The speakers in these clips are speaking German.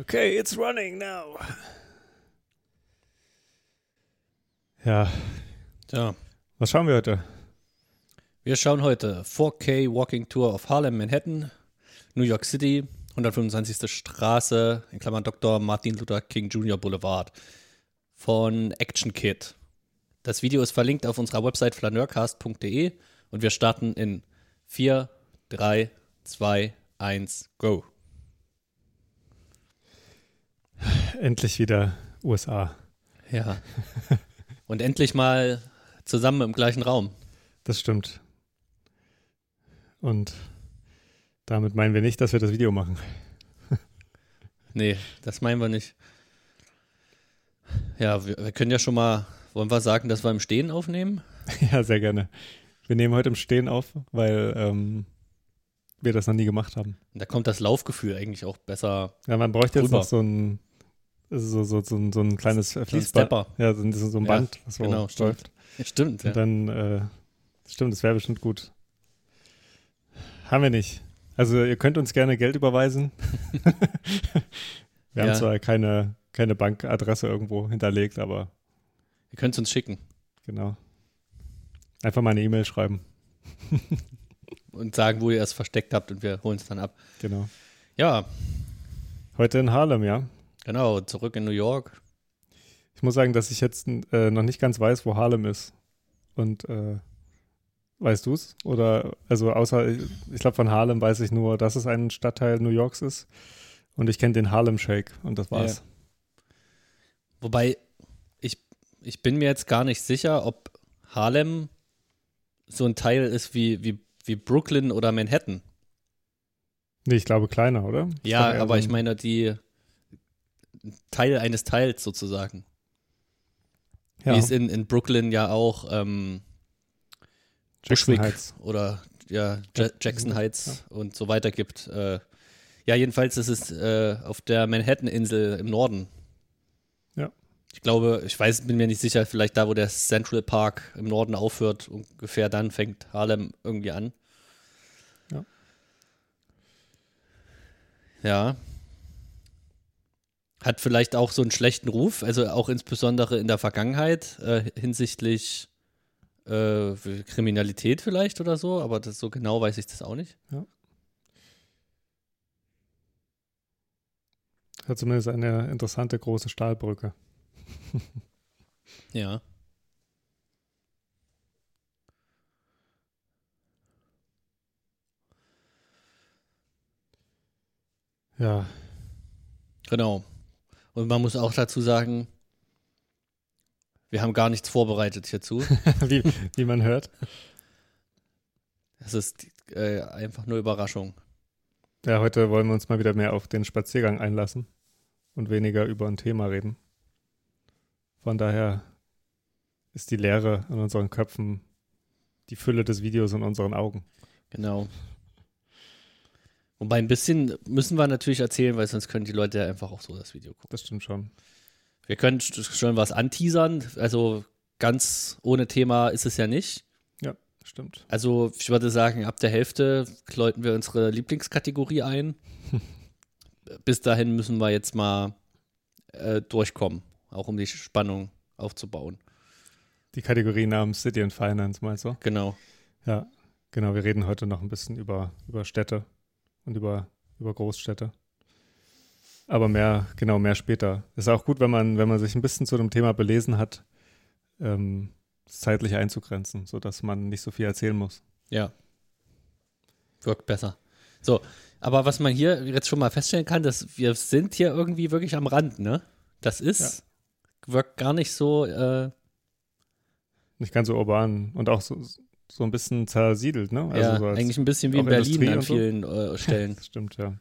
Okay, it's running now. Ja, Ja. was schauen wir heute? Wir schauen heute 4K Walking Tour of Harlem, Manhattan, New York City, 125. Straße, in Klammern Dr. Martin Luther King Jr. Boulevard von Action Kid. Das Video ist verlinkt auf unserer Website flaneurcast.de und wir starten in 4, 3, 2, 1, go. Endlich wieder USA. Ja. Und endlich mal zusammen im gleichen Raum. Das stimmt. Und damit meinen wir nicht, dass wir das Video machen. Nee, das meinen wir nicht. Ja, wir, wir können ja schon mal, wollen wir sagen, dass wir im Stehen aufnehmen? ja, sehr gerne. Wir nehmen heute im Stehen auf, weil ähm, wir das noch nie gemacht haben. Und da kommt das Laufgefühl eigentlich auch besser. Ja, man bräuchte jetzt Rüber. noch so ein, so, so, so, ein- so ein kleines Wie ein Fließband. Stepper. Ja, so, ein- so ein Ja, Band, was so genau, stimmt. läuft. Ja, stimmt, ja. Und dann, äh, stimmt, das wäre bestimmt gut. Haben wir nicht. Also ihr könnt uns gerne Geld überweisen. wir Ja. haben zwar keine, keine Bankadresse irgendwo hinterlegt, aber Ihr könnt es uns schicken genau. Einfach mal eine E-Mail schreiben. und sagen, wo ihr es versteckt habt und wir holen es dann ab. Genau. Ja, Heute in Harlem, ja. Genau, zurück in New York. Ich muss sagen, dass ich jetzt äh, noch nicht ganz weiß, wo Harlem ist. Und äh, weißt du es? Oder, also außer, ich, ich glaube, von Harlem weiß ich nur, dass es ein Stadtteil New Yorks ist. Und ich kenne den Harlem Shake und das war's. Wobei, ich, ich bin mir jetzt gar nicht sicher, ob Harlem so ein Teil ist wie, wie, wie Brooklyn oder Manhattan. Nee, ich glaube kleiner, oder? Ich Ja, aber so ich ein- meine, die Teil eines Teils sozusagen. ja, Wie es in, in Brooklyn ja auch ähm, Jackson Bushwick Heights. oder ja, Ja- Jackson Heights und so weiter gibt. Äh, ja, jedenfalls ist es äh, auf der Manhattan-Insel im Norden. Ja. Ich glaube, ich weiß, bin mir nicht sicher, vielleicht da, wo der Central Park im Norden aufhört, ungefähr dann fängt Harlem irgendwie an. Ja. Ja. Hat vielleicht auch so einen schlechten Ruf, also auch insbesondere in der Vergangenheit äh, hinsichtlich äh, Kriminalität vielleicht oder so, aber das, so genau weiß ich das auch nicht. Hat zumindest eine interessante große Stahlbrücke. Ja. Ja, Genau. Und man muss auch dazu sagen, wir haben gar nichts vorbereitet hierzu. wie, wie man hört. Es ist äh, einfach nur Überraschung. Ja, heute wollen wir uns mal wieder mehr auf den Spaziergang einlassen und weniger über ein Thema reden. Von daher ist die Leere in unseren Köpfen die Fülle des Videos in unseren Augen. Genau. Wobei ein bisschen müssen wir natürlich erzählen, weil sonst können die Leute ja einfach auch so das Video gucken. Das stimmt schon. Wir können sch- schon was anteasern, also ganz ohne Thema ist es ja nicht. Stimmt. Also ich würde sagen, ab der Hälfte läuten wir unsere Lieblingskategorie ein. Bis dahin müssen wir jetzt mal äh, durchkommen, auch um die Spannung aufzubauen. Die Kategorie namens City and Finance, meinst du? Genau. Ja, genau. Wir reden heute noch ein bisschen über, über Städte und über, über Großstädte. Aber mehr, genau, mehr später. Ist auch gut, wenn man, wenn man sich ein bisschen zu dem Thema belesen hat, ähm, zeitlich einzugrenzen, sodass man nicht so viel erzählen muss. Ja. Wirkt besser. So, aber was man hier jetzt schon mal feststellen kann, dass wir sind hier irgendwie wirklich am Rand, ne? Das ist, wirkt gar nicht so, äh, Nicht ganz so urban und auch so, so ein bisschen zersiedelt, ne? ja, so eigentlich ein bisschen wie in Berlin Industrie an und so. vielen äh, Stellen. Stimmt, ja.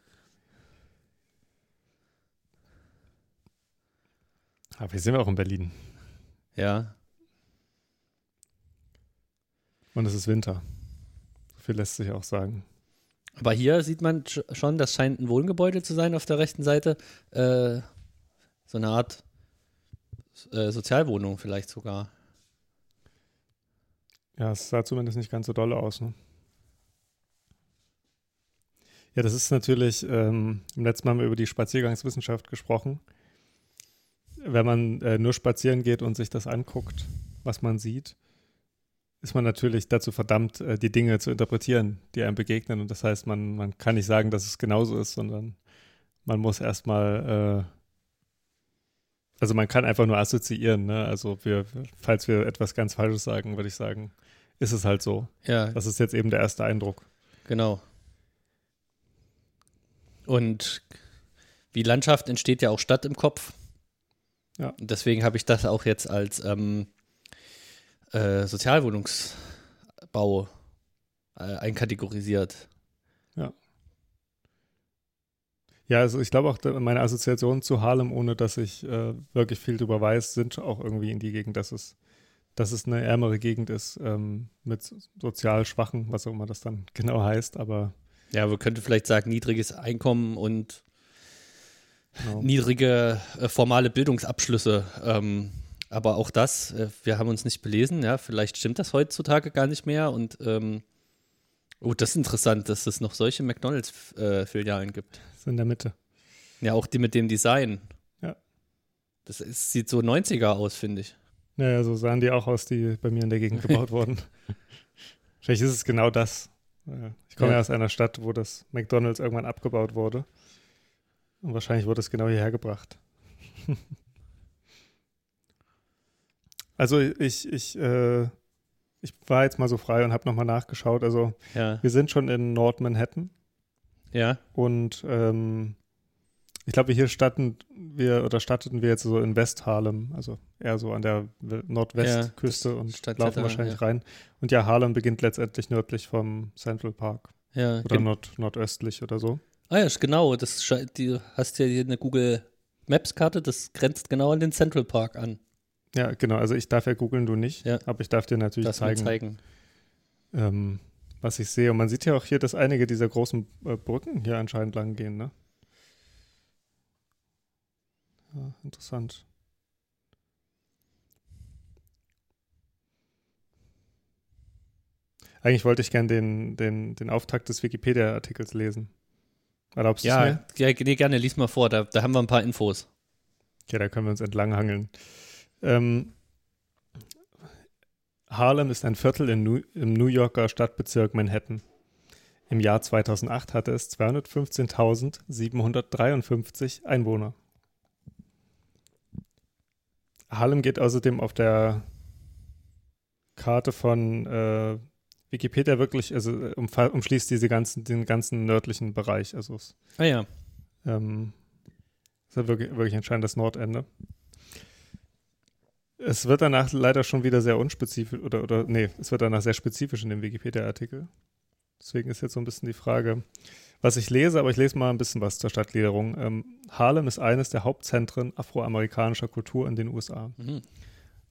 Aber wir sind ja auch in Berlin ja. und es ist Winter. So viel lässt sich auch sagen. Aber hier sieht man sch- schon, das scheint ein Wohngebäude zu sein auf der rechten Seite. Äh, so eine Art äh, Sozialwohnung vielleicht sogar. Ja, es sah zumindest nicht ganz so doll aus. Ne? Ja, das ist natürlich, ähm, im letzten Mal haben wir über die Spaziergangswissenschaft gesprochen. Wenn man äh, nur spazieren geht und sich das anguckt, was man sieht, ist man natürlich dazu verdammt, äh, die Dinge zu interpretieren, die einem begegnen. Und das heißt, man, man kann nicht sagen, dass es genauso ist, sondern man muss erstmal, äh, also man kann einfach nur assoziieren. Ne? Also wir, falls wir etwas ganz Falsches sagen, würde ich sagen, ist es halt so. Ja, Das ist jetzt eben der erste Eindruck. genau. Und wie Landschaft entsteht ja auch Stadt im Kopf. Ja. Deswegen habe ich das auch jetzt als ähm, äh, Sozialwohnungsbau äh, einkategorisiert. Ja, also ich glaube auch, meine Assoziationen zu Harlem, ohne dass ich äh, wirklich viel drüber weiß, sind auch irgendwie in die Gegend, dass es, dass es eine ärmere Gegend ist ähm, mit so- sozial Schwachen, was auch immer das dann genau heißt, aber Ja, man könnte vielleicht sagen, niedriges Einkommen und genau. niedrige äh, formale Bildungsabschlüsse. Ähm, aber auch das, äh, wir haben uns nicht belesen, ja, vielleicht stimmt das heutzutage gar nicht mehr. Und ähm, oh, das ist interessant, dass es noch solche McDonalds-Filialen gibt. ist in der Mitte. Ja, auch die mit dem Design. Ja. Das ist, sieht so 90er aus, finde ich. Naja, so sahen die auch aus, die bei mir in der Gegend gebaut wurden. Vielleicht ist es genau das. Ich komme ja. Ja. aus einer Stadt, wo das McDonalds irgendwann abgebaut wurde. Und wahrscheinlich wurde es genau hierher gebracht. also ich, ich, äh, ich war jetzt mal so frei und habe nochmal nachgeschaut. Also Ja. wir sind schon in Nord-Manhattan Ja. und ähm, ich glaube, hier statten wir oder statteten wir jetzt so in West-Harlem, also eher so an der We- Nordwestküste das und stand laufen ja wahrscheinlich ja. rein. Und ja, Harlem beginnt letztendlich nördlich vom Central Park Ja. oder nord nordöstlich oder so. ah ja, genau. Das die hast ja hier eine Google Maps-Karte, das grenzt genau an den Central Park an. Ja, genau. Also ich darf ja googeln, du nicht, Ja. aber ich darf dir natürlich Das mal zeigen, zeigen. Ähm, was ich sehe. Und man sieht ja auch hier, dass einige dieser großen äh, Brücken hier anscheinend lang gehen, ne? Ja, interessant. Eigentlich wollte ich gern den, den, den Auftakt des Wikipedia-Artikels lesen. Erlaubst du es Ja, mir? ja, nee, gerne, lies mal vor, da, da haben wir ein paar Infos. Okay, da können wir uns entlanghangeln. Ähm, Harlem ist ein Viertel New, im New Yorker Stadtbezirk Manhattan. Im Jahr 2008 hatte es 215.753 Einwohner. Harlem geht außerdem auf der Karte von äh, Wikipedia wirklich, also äh, umschließt diese ganzen, den ganzen nördlichen Bereich. Also es Ah ja. ähm, ist ja wirklich, wirklich anscheinend das Nordende. Es wird danach leider schon wieder sehr unspezifisch, oder, oder nee, es wird danach sehr spezifisch in dem Wikipedia-Artikel. Deswegen ist jetzt so ein bisschen die Frage, was ich lese, aber ich lese mal ein bisschen was zur Stadtgliederung. Ähm, Harlem ist eines der Hauptzentren afroamerikanischer Kultur in den USA. Mhm.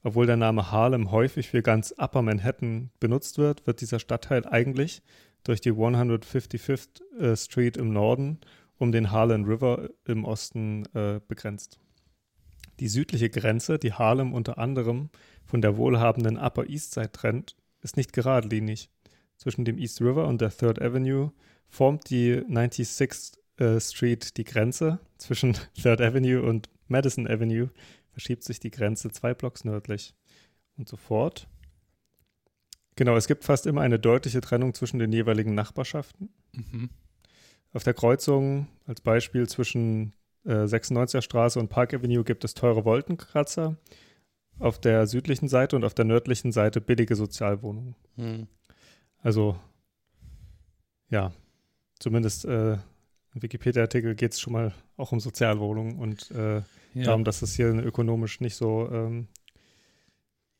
Obwohl der Name Harlem häufig für ganz Upper Manhattan benutzt wird, wird dieser Stadtteil eigentlich durch die 155th äh, Street im Norden um den Harlem River im Osten äh, begrenzt. Die südliche Grenze, die Harlem unter anderem von der wohlhabenden Upper East Side trennt, ist nicht geradlinig. Zwischen dem East River und der Third Avenue formt die 96th äh, Street die Grenze. Zwischen Third Avenue und Madison Avenue verschiebt sich die Grenze zwei Blocks nördlich. Und sofort. Genau, es gibt fast immer eine deutliche Trennung zwischen den jeweiligen Nachbarschaften. Mhm. Auf der Kreuzung, als Beispiel zwischen äh, 96er Straße und Park Avenue, gibt es teure Wolkenkratzer. Auf der südlichen Seite und auf der nördlichen Seite billige Sozialwohnungen. Mhm. Also, ja, zumindest äh, im Wikipedia-Artikel geht es schon mal auch um Sozialwohnungen und äh, Ja. darum, dass es hier eine ökonomisch nicht so ähm,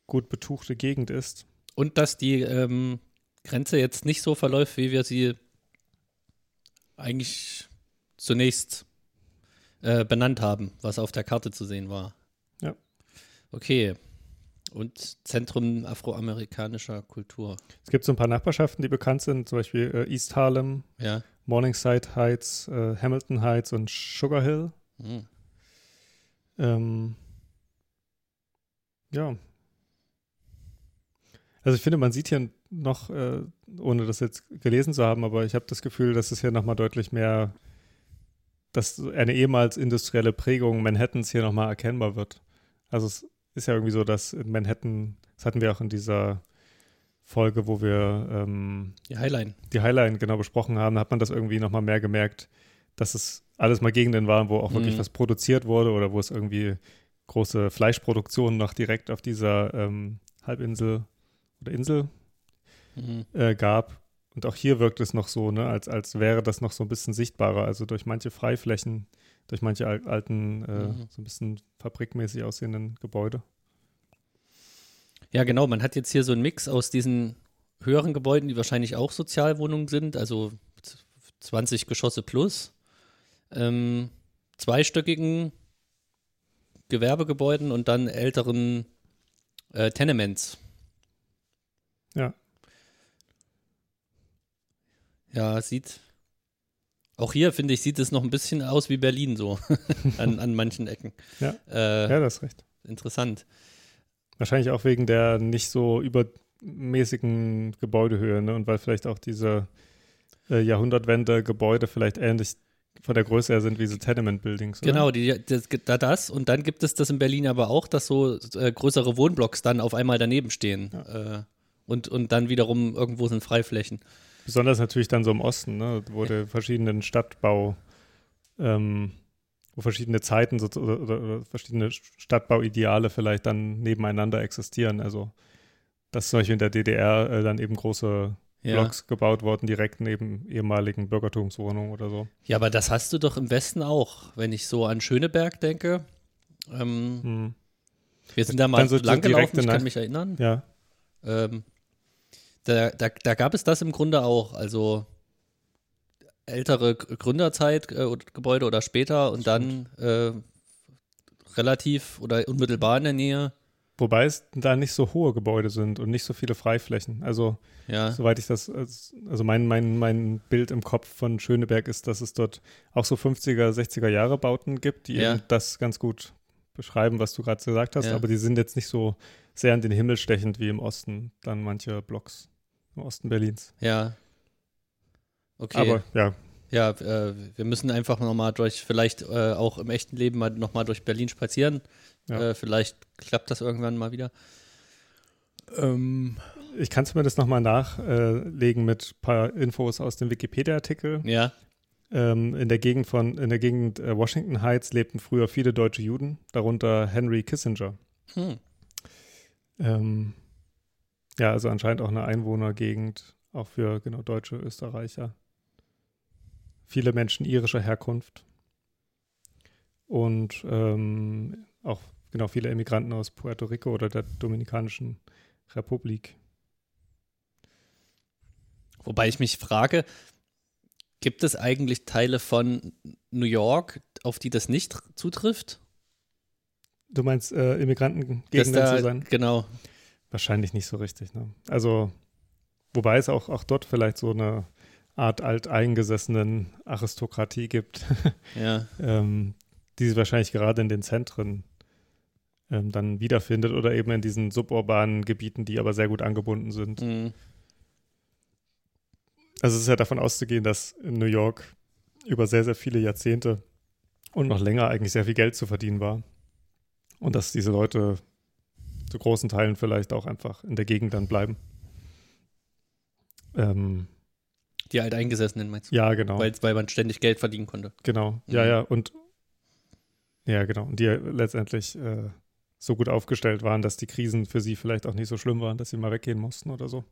gut betuchte Gegend ist. Und dass die ähm, Grenze jetzt nicht so verläuft, wie wir sie eigentlich zunächst äh, benannt haben, was auf der Karte zu sehen war. Ja. Okay. Und Zentrum afroamerikanischer Kultur. Es gibt so ein paar Nachbarschaften, die bekannt sind, zum Beispiel äh, East Harlem, Ja. Morningside Heights, äh, Hamilton Heights und Sugar Hill. Hm. Ähm, ja. Also ich finde, man sieht hier noch, äh, ohne das jetzt gelesen zu haben, aber ich habe das Gefühl, dass es hier nochmal deutlich mehr, dass eine ehemals industrielle Prägung Manhattans hier nochmal erkennbar wird. Also es ist ja irgendwie so, dass in Manhattan, das hatten wir auch in dieser Folge, wo wir ähm, Die Highline. die Highline genau besprochen haben, hat man das irgendwie nochmal mehr gemerkt, dass es alles mal Gegenden waren, wo auch wirklich Mhm. was produziert wurde oder wo es irgendwie große Fleischproduktionen noch direkt auf dieser ähm, Halbinsel oder Insel Mhm. äh, gab. Und auch hier wirkt es noch so, ne, als, als wäre das noch so ein bisschen sichtbarer. Also durch manche Freiflächen, durch manche al alten, äh, Mhm. so ein bisschen fabrikmäßig aussehenden Gebäude. Ja, genau. Man hat jetzt hier so einen Mix aus diesen höheren Gebäuden, die wahrscheinlich auch Sozialwohnungen sind, also z- 20 Geschosse plus, ähm, zweistöckigen Gewerbegebäuden und dann älteren äh, Tenements. Ja. Ja, sieht. Auch hier, finde ich, sieht es noch ein bisschen aus wie Berlin so an, an manchen Ecken. Ja. Äh, Ja, das ist recht. Interessant. Wahrscheinlich auch wegen der nicht so übermäßigen Gebäudehöhe, ne? Und weil vielleicht auch diese äh, Jahrhundertwende-Gebäude vielleicht ähnlich von der Größe her sind wie so Tenement-Buildings. Genau, die, das, da das. Und dann gibt es das in Berlin aber auch, dass so äh, größere Wohnblocks dann auf einmal daneben stehen. Äh, und, und dann wiederum irgendwo sind Freiflächen. Besonders natürlich dann so im Osten, ne? Wo der verschiedenen Stadtbau, ähm, wo verschiedene Zeiten so, oder, oder, verschiedene Stadtbauideale vielleicht dann nebeneinander existieren. Also dass zum Beispiel in der DDR äh, dann eben große Ja. Blocks gebaut wurden, direkt neben ehemaligen Bürgertumswohnungen oder so. ja, aber das hast du doch im Westen auch. Wenn ich so an Schöneberg denke. Ähm, Hm. wir sind da mal Dann so lang gelaufen, ich kann mich erinnern. Ja, Ähm, da, da, da gab es das im Grunde auch. Also ältere G- Gründerzeit äh, oder Gebäude oder später und dann äh, relativ oder unmittelbar in der Nähe. Wobei es da nicht so hohe Gebäude sind und nicht so viele Freiflächen. Also, Ja, soweit ich das, also mein, mein, mein Bild im Kopf von Schöneberg ist, dass es dort auch so 50er, 60er Jahre Bauten gibt, die Ja. eben das ganz gut beschreiben, was du gerade gesagt hast, Ja. aber die sind jetzt nicht so sehr in den Himmel stechend wie im Osten, dann manche Blocks im Osten Berlins. ja. Okay. Aber ja, Ja, äh, wir müssen einfach nochmal durch, vielleicht äh, auch im echten Leben mal nochmal durch Berlin spazieren. Ja. Äh, vielleicht klappt das irgendwann mal wieder. Ähm, ich kann zumindest nochmal nachlegen mit ein paar Infos aus dem Wikipedia-Artikel. ja, Ähm, in der Gegend von, in der Gegend äh, Washington Heights lebten früher viele deutsche Juden, darunter Henry Kissinger. hm. Ähm, ja, also anscheinend auch eine Einwohnergegend, auch für genau deutsche Österreicher. Viele Menschen irischer Herkunft. Und ähm, auch genau viele Emigranten aus Puerto Rico oder der Dominikanischen Republik. Wobei ich mich frage, gibt es eigentlich Teile von New York, auf die das nicht zutrifft? Du meinst äh, Dass Immigrantengegenden da, zu sein? Genau. Wahrscheinlich nicht so richtig. Ne? Also, wobei es auch, auch dort vielleicht so eine Art alteingesessenen Aristokratie gibt, Ja. ähm, die sich wahrscheinlich gerade in den Zentren ähm, dann wiederfindet oder eben in diesen suburbanen Gebieten, die aber sehr gut angebunden sind. Hm. Also es ist ja davon auszugehen, dass in New York über sehr, sehr viele Jahrzehnte und noch länger eigentlich sehr viel Geld zu verdienen war. Und dass diese Leute zu großen Teilen vielleicht auch einfach in der Gegend dann bleiben. Ähm, Die Alteingesessenen meinst du? ja, genau. Weil, weil man ständig Geld verdienen konnte. Genau, ja, Mhm. ja, und ja, genau. Und die letztendlich äh, so gut aufgestellt waren, dass die Krisen für sie vielleicht auch nicht so schlimm waren, dass sie mal weggehen mussten oder so.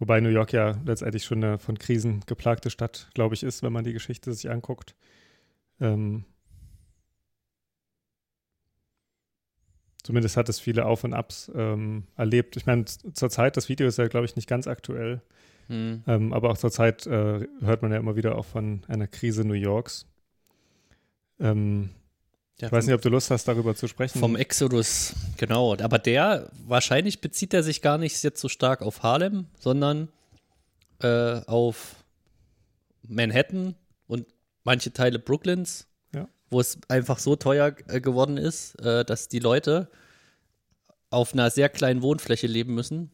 Wobei New York ja letztendlich schon eine von Krisen geplagte Stadt, glaube ich, ist, wenn man die Geschichte sich anguckt. Ähm, zumindest hat es viele Auf und Abs ähm, erlebt. Ich meine, zur Zeit, das Video ist ja, glaube ich, nicht ganz aktuell. Hm. Ähm, aber auch zurzeit äh, hört man ja immer wieder auch von einer Krise New Yorks. Ähm, Ja, ich weiß nicht, ob du Lust hast, darüber zu sprechen. Vom Exodus, genau. Aber der, wahrscheinlich bezieht er sich gar nicht jetzt so stark auf Harlem, sondern äh, auf Manhattan und manche Teile Brooklyns. Wo es einfach so teuer äh, geworden ist, äh, dass die Leute auf einer sehr kleinen Wohnfläche leben müssen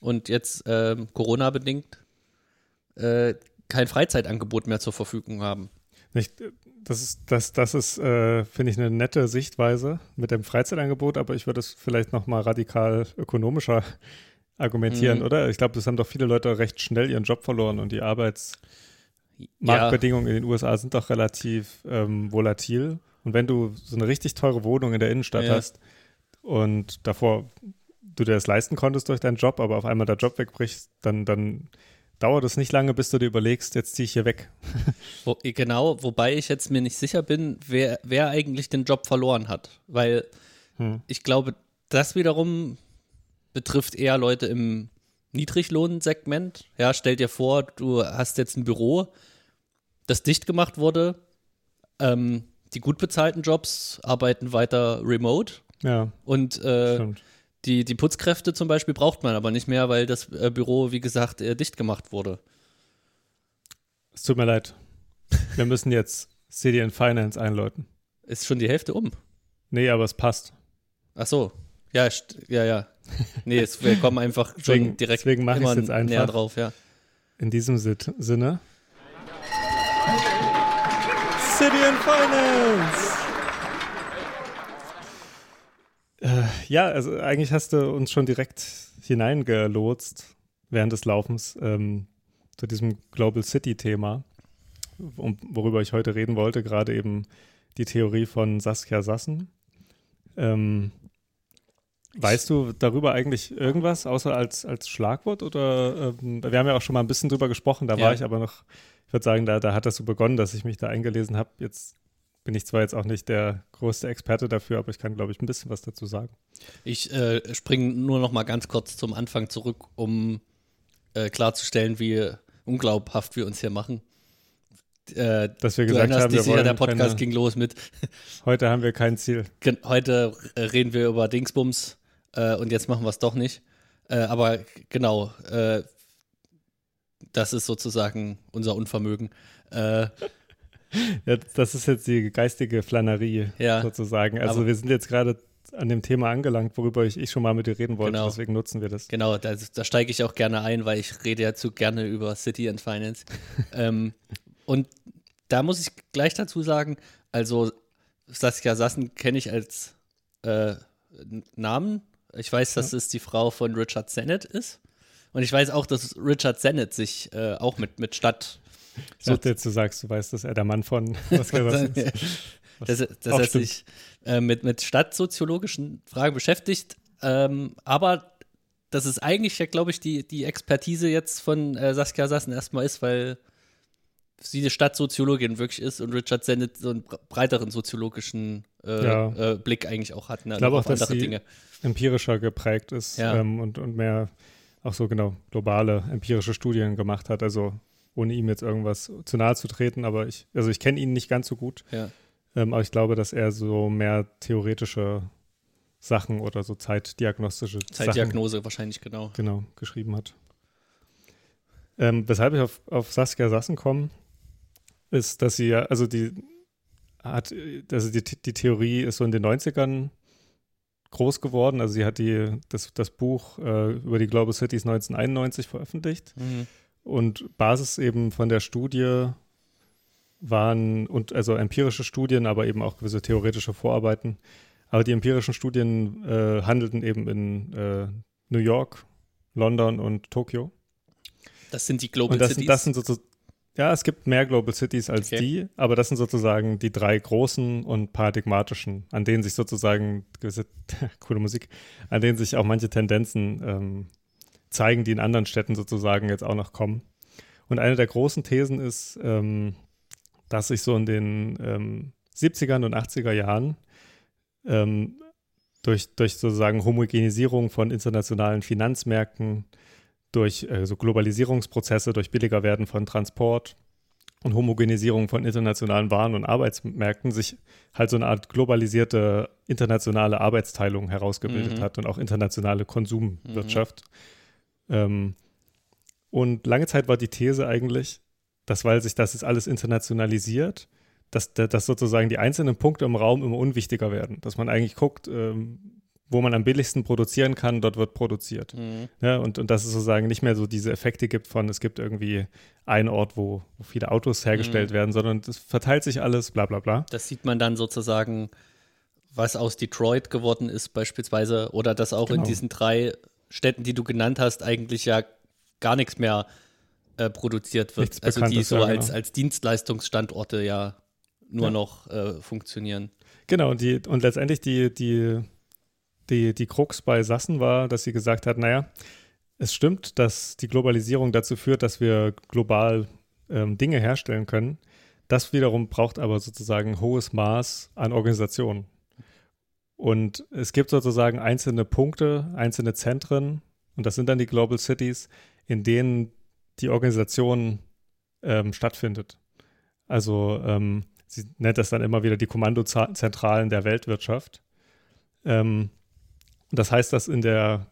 und jetzt ähm, Corona-bedingt äh, kein Freizeitangebot mehr zur Verfügung haben. Nicht, das ist, das, das ist äh, finde ich, eine nette Sichtweise mit dem Freizeitangebot, aber ich würde es vielleicht noch mal radikal ökonomischer argumentieren, Mhm. oder? Ich glaube, das haben doch viele Leute recht schnell ihren Job verloren und die Arbeitsmarktbedingungen in den USA sind doch relativ ähm, volatil. Und wenn du so eine richtig teure Wohnung in der Innenstadt Ja. hast und davor du dir das leisten konntest durch deinen Job, aber auf einmal der Job wegbricht, dann, dann dauert es nicht lange, bis du dir überlegst, jetzt ziehe ich hier weg. Wo, genau, wobei ich jetzt mir nicht sicher bin, wer, wer eigentlich den Job verloren hat. Weil Hm. ich glaube, das wiederum betrifft eher Leute im Niedriglohnsegment. Ja, stell dir vor, du hast jetzt ein Büro, das dicht gemacht wurde. Ähm, die gut bezahlten Jobs arbeiten weiter remote. Ja, Und äh, die, die Putzkräfte zum Beispiel braucht man aber nicht mehr, weil das äh, Büro, wie gesagt, äh, dicht gemacht wurde. Es tut mir leid. Wir müssen jetzt and Finance einläuten. Ist schon die Hälfte um. Nee, aber es passt. Ach so. Ja, ja, ja. Nee, es, wir kommen einfach schon Deswegen- direkt deswegen mach ich's immer jetzt einfach. näher drauf, ja. In diesem Sit- Sinne. City and Finance! Äh, ja, also eigentlich hast du uns schon direkt hineingelotst während des Laufens ähm, zu diesem Global City-Thema, um, worüber ich heute reden wollte, gerade eben die Theorie von Saskia Sassen. Ähm, weißt du darüber eigentlich irgendwas, außer als, als Schlagwort? Oder ähm, wir haben ja auch schon mal ein bisschen drüber gesprochen, da Ja. war ich aber noch, ich würde sagen, da, da hat das so begonnen, dass ich mich da eingelesen habe. Jetzt bin ich zwar jetzt auch nicht der größte Experte dafür, aber ich kann, glaube ich, ein bisschen was dazu sagen. Ich äh, springe nur noch mal ganz kurz zum Anfang zurück, um äh, klarzustellen, wie unglaubhaft wir uns hier machen. Äh, Dass wir gesagt haben, wir wollen der Podcast keine, ging los mit, heute haben wir kein Ziel. heute reden wir über Dingsbums äh, und jetzt machen wir es doch nicht. Äh, aber genau, äh, das ist sozusagen unser Unvermögen. Äh, Ja, das ist jetzt die geistige Flanerie Ja, sozusagen. Also wir sind jetzt gerade an dem Thema angelangt, worüber ich, ich schon mal mit dir reden wollte, Genau. deswegen nutzen wir das. Genau, da, da steige ich auch gerne ein, weil ich rede ja zu gerne über City and Finance. ähm, und da muss ich gleich dazu sagen, also Saskia Sassen kenne ich als äh, Namen. Ich weiß, dass es die Frau von Richard Sennett ist. Und ich weiß auch, dass Richard Sennett sich äh, auch mit, mit Stadt Ich dachte jetzt, du sagst, du weißt, dass er der Mann von was gesagt ist. dass, er- dass auch er stimmt. sich äh, mit, mit stadtsoziologischen Fragen beschäftigt. Ähm, aber dass es eigentlich ja, glaube ich, die, die Expertise jetzt von äh, Saskia Sassen erstmal ist, weil sie eine Stadtsoziologin wirklich ist und Richard Sennett so einen bre- breiteren soziologischen äh, Ja. äh, Blick eigentlich auch hat. Ne, Ich glaube auch, dass sie- Dinge. empirischer geprägt ist Ja. ähm, und, und mehr auch so genau globale empirische Studien gemacht hat. Also ohne ihm jetzt irgendwas zu nahe zu treten, aber ich, also ich kenne ihn nicht ganz so gut, Ja. ähm, aber ich glaube, dass er so mehr theoretische Sachen oder so zeitdiagnostische Sachen Zeitdiagnose wahrscheinlich, genau. genau geschrieben hat. Ähm, weshalb ich auf, auf Saskia Sassen komme, ist, dass sie ja, also die hat, also die, die Theorie ist so in den 90ern groß geworden. Also sie hat die, das, das Buch äh, über die Global Cities 1991 veröffentlicht Mhm. und Basis eben von der Studie waren und also empirische Studien, aber eben auch gewisse theoretische Vorarbeiten. Aber die empirischen Studien äh, handelten eben in äh, New York, London und Tokio. Das sind die Global Und das, Cities. das sind sozusagen, ja, es gibt mehr Global Cities als Okay. die, aber das sind sozusagen die drei großen und paradigmatischen, an denen sich sozusagen gewisse, coole Musik, an denen sich auch manche Tendenzen ähm, zeigen, die in anderen Städten sozusagen jetzt auch noch kommen. Und eine der großen Thesen ist, ähm, dass sich so in den ähm, 70er und 80er Jahren ähm, durch, durch sozusagen Homogenisierung von internationalen Finanzmärkten, durch äh, so Globalisierungsprozesse, durch billiger werden von Transport und Homogenisierung von internationalen Waren und Arbeitsmärkten sich halt so eine Art globalisierte internationale Arbeitsteilung herausgebildet Mhm. hat und auch internationale Konsumwirtschaft. Ähm, und lange Zeit war die These eigentlich, dass weil sich das jetzt alles internationalisiert, dass, dass sozusagen die einzelnen Punkte im Raum immer unwichtiger werden. Dass man eigentlich guckt, ähm, wo man am billigsten produzieren kann, dort wird produziert. Mhm. Ja, und, und dass es sozusagen nicht mehr so diese Effekte gibt von, es gibt irgendwie einen Ort, wo, wo viele Autos hergestellt Mhm. werden, sondern es verteilt sich alles, bla bla bla. Das sieht man dann sozusagen, was aus Detroit geworden ist beispielsweise oder dass auch in Genau. diesen drei Städten, die du genannt hast, eigentlich ja gar nichts mehr äh, produziert wird. Nichts also die so ja, als, genau. als Dienstleistungsstandorte ja nur Ja. noch äh, funktionieren. Genau, und, die, und letztendlich die, die, die, die Krux bei Sassen war, dass sie gesagt hat, naja, es stimmt, dass die Globalisierung dazu führt, dass wir global ähm, Dinge herstellen können. Das wiederum braucht aber sozusagen hohes Maß an Organisation. Und es gibt sozusagen einzelne Punkte, einzelne Zentren, und das sind dann die Global Cities, in denen die Organisation ähm, stattfindet. Also ähm, sie nennt das dann immer wieder die Kommandozentralen der Weltwirtschaft. Ähm, das heißt, dass in der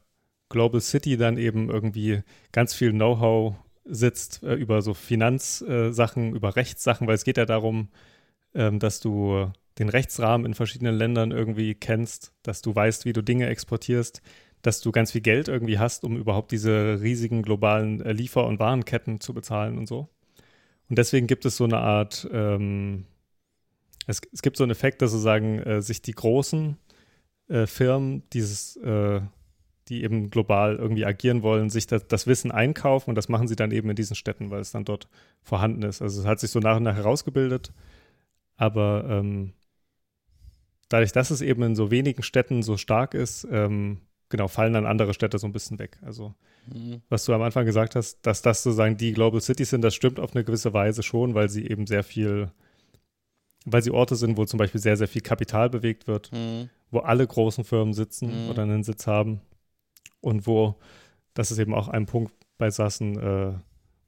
Global City dann eben irgendwie ganz viel Know-how sitzt äh, über so Finanzsachen, über Rechtssachen, weil es geht ja darum, ähm, dass du den Rechtsrahmen in verschiedenen Ländern irgendwie kennst, dass du weißt, wie du Dinge exportierst, dass du ganz viel Geld irgendwie hast, um überhaupt diese riesigen globalen äh, Liefer- und Warenketten zu bezahlen und so. Und deswegen gibt es so eine Art, ähm, es, es gibt so einen Effekt, dass sozusagen äh, sich die großen äh, Firmen dieses, äh, die eben global irgendwie agieren wollen, sich das, das Wissen einkaufen und das machen sie dann eben in diesen Städten, weil es dann dort vorhanden ist. Also es hat sich so nach und nach herausgebildet, aber ähm, dadurch, dass es eben in so wenigen Städten so stark ist, ähm, genau, fallen dann andere Städte so ein bisschen weg. Also Mhm. was du am Anfang gesagt hast, dass das sozusagen die Global Cities sind, das stimmt auf eine gewisse Weise schon, weil sie eben sehr viel, weil sie Orte sind, wo zum Beispiel sehr, sehr viel Kapital bewegt wird, Mhm. Wo alle großen Firmen sitzen Mhm. oder einen Sitz haben und wo, das ist eben auch ein Punkt bei Sassen, äh,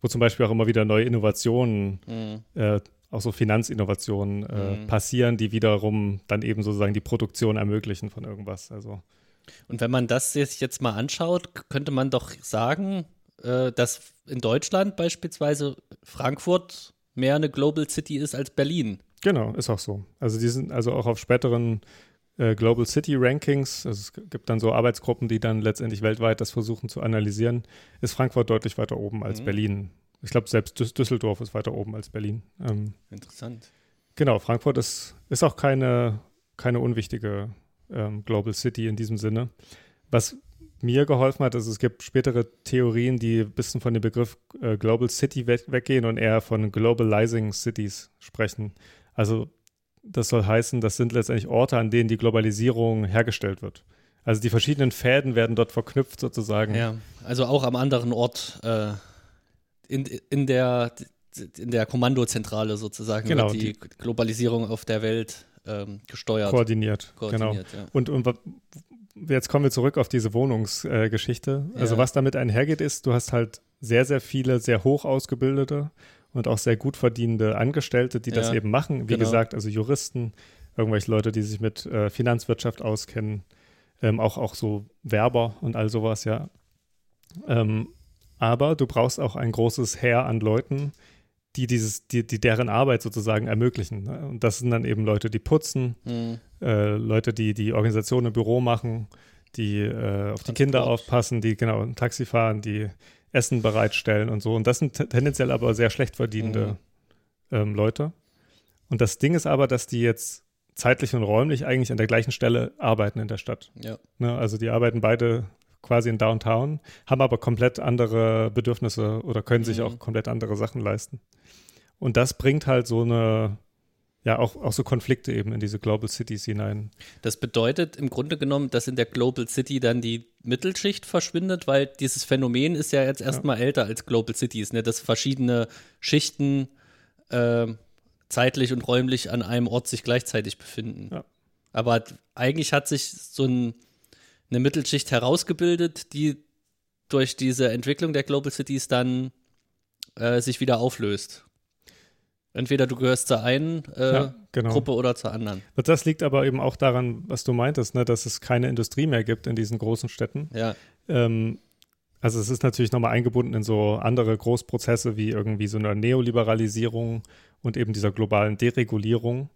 wo zum Beispiel auch immer wieder neue Innovationen, Mhm. äh, auch so Finanzinnovationen äh, Mhm. passieren, die wiederum dann eben sozusagen die Produktion ermöglichen von irgendwas. Also Und wenn man das sich jetzt mal anschaut, könnte man doch sagen, äh, dass in Deutschland beispielsweise Frankfurt mehr eine Global City ist als Berlin. Genau, ist auch so. Also die sind also auch auf späteren äh, Global City Rankings, also es gibt dann so Arbeitsgruppen, die dann letztendlich weltweit das versuchen zu analysieren, ist Frankfurt deutlich weiter oben als Mhm. Berlin. Ich glaube, selbst Düs Düsseldorf ist weiter oben als Berlin. Ähm, Interessant. genau, Frankfurt ist, ist auch keine, keine unwichtige ähm, Global City in diesem Sinne. Was mir geholfen hat, ist, es gibt spätere Theorien, die ein bisschen von dem Begriff äh, Global City we weggehen und eher von Globalizing Cities sprechen. Also das soll heißen, das sind letztendlich Orte, an denen die Globalisierung hergestellt wird. Also die verschiedenen Fäden werden dort verknüpft sozusagen. Ja, also auch am anderen Ort äh, in, in, der, in der Kommandozentrale sozusagen Genau, wird die, Globalisierung auf der Welt ähm, gesteuert. Koordiniert. Genau. koordiniert, ja. Und, und jetzt kommen wir zurück auf diese Wohnungsgeschichte. Äh, also Ja. was damit einhergeht, ist, du hast halt sehr, sehr viele sehr hoch ausgebildete und auch sehr gut verdienende Angestellte, die das Ja, eben machen. Wie genau. gesagt, also Juristen, irgendwelche Leute, die sich mit äh, Finanzwirtschaft auskennen, ähm, auch, auch so Werber und all sowas, ja. Ähm, aber du brauchst auch ein großes Heer an Leuten, die dieses, die, die deren Arbeit sozusagen ermöglichen. Ne? Und das sind dann eben Leute, die putzen, Mhm. äh, Leute, die die Organisation im Büro machen, die äh, auf die Kinder Transport. aufpassen, die genau ein Taxi fahren, die Essen bereitstellen und so. Und das sind te- tendenziell aber sehr schlecht verdienende ähm, Leute. Und das Ding ist aber, dass die jetzt zeitlich und räumlich eigentlich an der gleichen Stelle arbeiten in der Stadt. ja. Ne? Also die arbeiten beide quasi in Downtown, haben aber komplett andere Bedürfnisse oder können sich Mhm. auch komplett andere Sachen leisten. Und das bringt halt so eine, ja, auch, auch so Konflikte eben in diese Global Cities hinein. Das bedeutet im Grunde genommen, dass in der Global City dann die Mittelschicht verschwindet, weil dieses Phänomen ist ja jetzt erstmal älter als Global Cities, ne? dass verschiedene Schichten ähm, zeitlich und räumlich an einem Ort sich gleichzeitig befinden. Ja. Aber eigentlich hat sich so ein, eine Mittelschicht herausgebildet, die durch diese Entwicklung der Global Cities dann äh, sich wieder auflöst. Entweder du gehörst zur einen äh, ja, genau. Gruppe oder zur anderen. Das liegt aber eben auch daran, was du meintest, ne, dass es keine Industrie mehr gibt in diesen großen Städten. Ja, Ähm, also es ist natürlich nochmal eingebunden in so andere Großprozesse wie irgendwie so eine Neoliberalisierung und eben dieser globalen Deregulierung.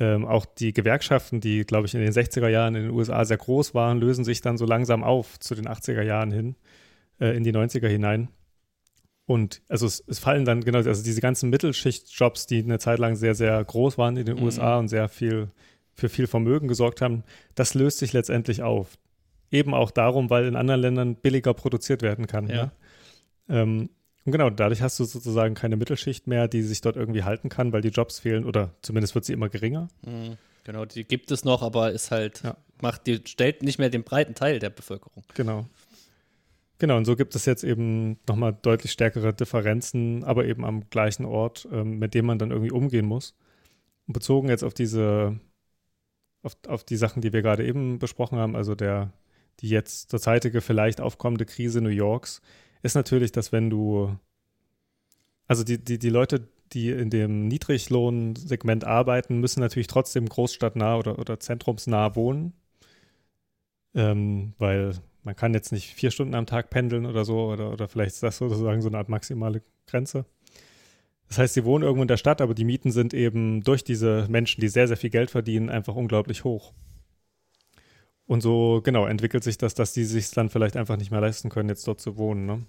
ähm, auch die Gewerkschaften, die, glaube ich, in den 60er Jahren in den USA sehr groß waren, lösen sich dann so langsam auf zu den 80er Jahren hin, äh, in die 90er hinein. Und also es, es, fallen dann genau, also diese ganzen Mittelschichtjobs, die eine Zeit lang sehr, sehr groß waren in den mhm. USA und sehr viel für viel Vermögen gesorgt haben, das löst sich letztendlich auf. Eben auch darum, weil in anderen Ländern billiger produziert werden kann. Ja. Ne? Ähm, und genau, dadurch hast du sozusagen keine Mittelschicht mehr, die sich dort irgendwie halten kann, weil die Jobs fehlen oder zumindest wird sie immer geringer. Mhm. Genau, die gibt es noch, aber ist halt, ja. macht die, stellt nicht mehr den breiten Teil der Bevölkerung. Genau. Genau, und so gibt es jetzt eben nochmal deutlich stärkere Differenzen, aber eben am gleichen Ort, ähm, mit dem man dann irgendwie umgehen muss. Und bezogen jetzt auf diese, auf, auf die Sachen, die wir gerade eben besprochen haben, also der, die jetzt zurzeitige vielleicht aufkommende Krise New Yorks, ist natürlich, dass wenn du, also die, die, die Leute, die in dem Niedriglohnsegment arbeiten, müssen natürlich trotzdem großstadtnah oder, oder zentrumsnah wohnen, ähm, weil man kann jetzt nicht vier Stunden am Tag pendeln oder so, oder, oder vielleicht ist das sozusagen so eine Art maximale Grenze. Das heißt, sie wohnen irgendwo in der Stadt, aber die Mieten sind eben durch diese Menschen, die sehr, sehr viel Geld verdienen, einfach unglaublich hoch. Und so, genau, entwickelt sich das, dass die sich dann vielleicht einfach nicht mehr leisten können, jetzt dort zu wohnen. Ne?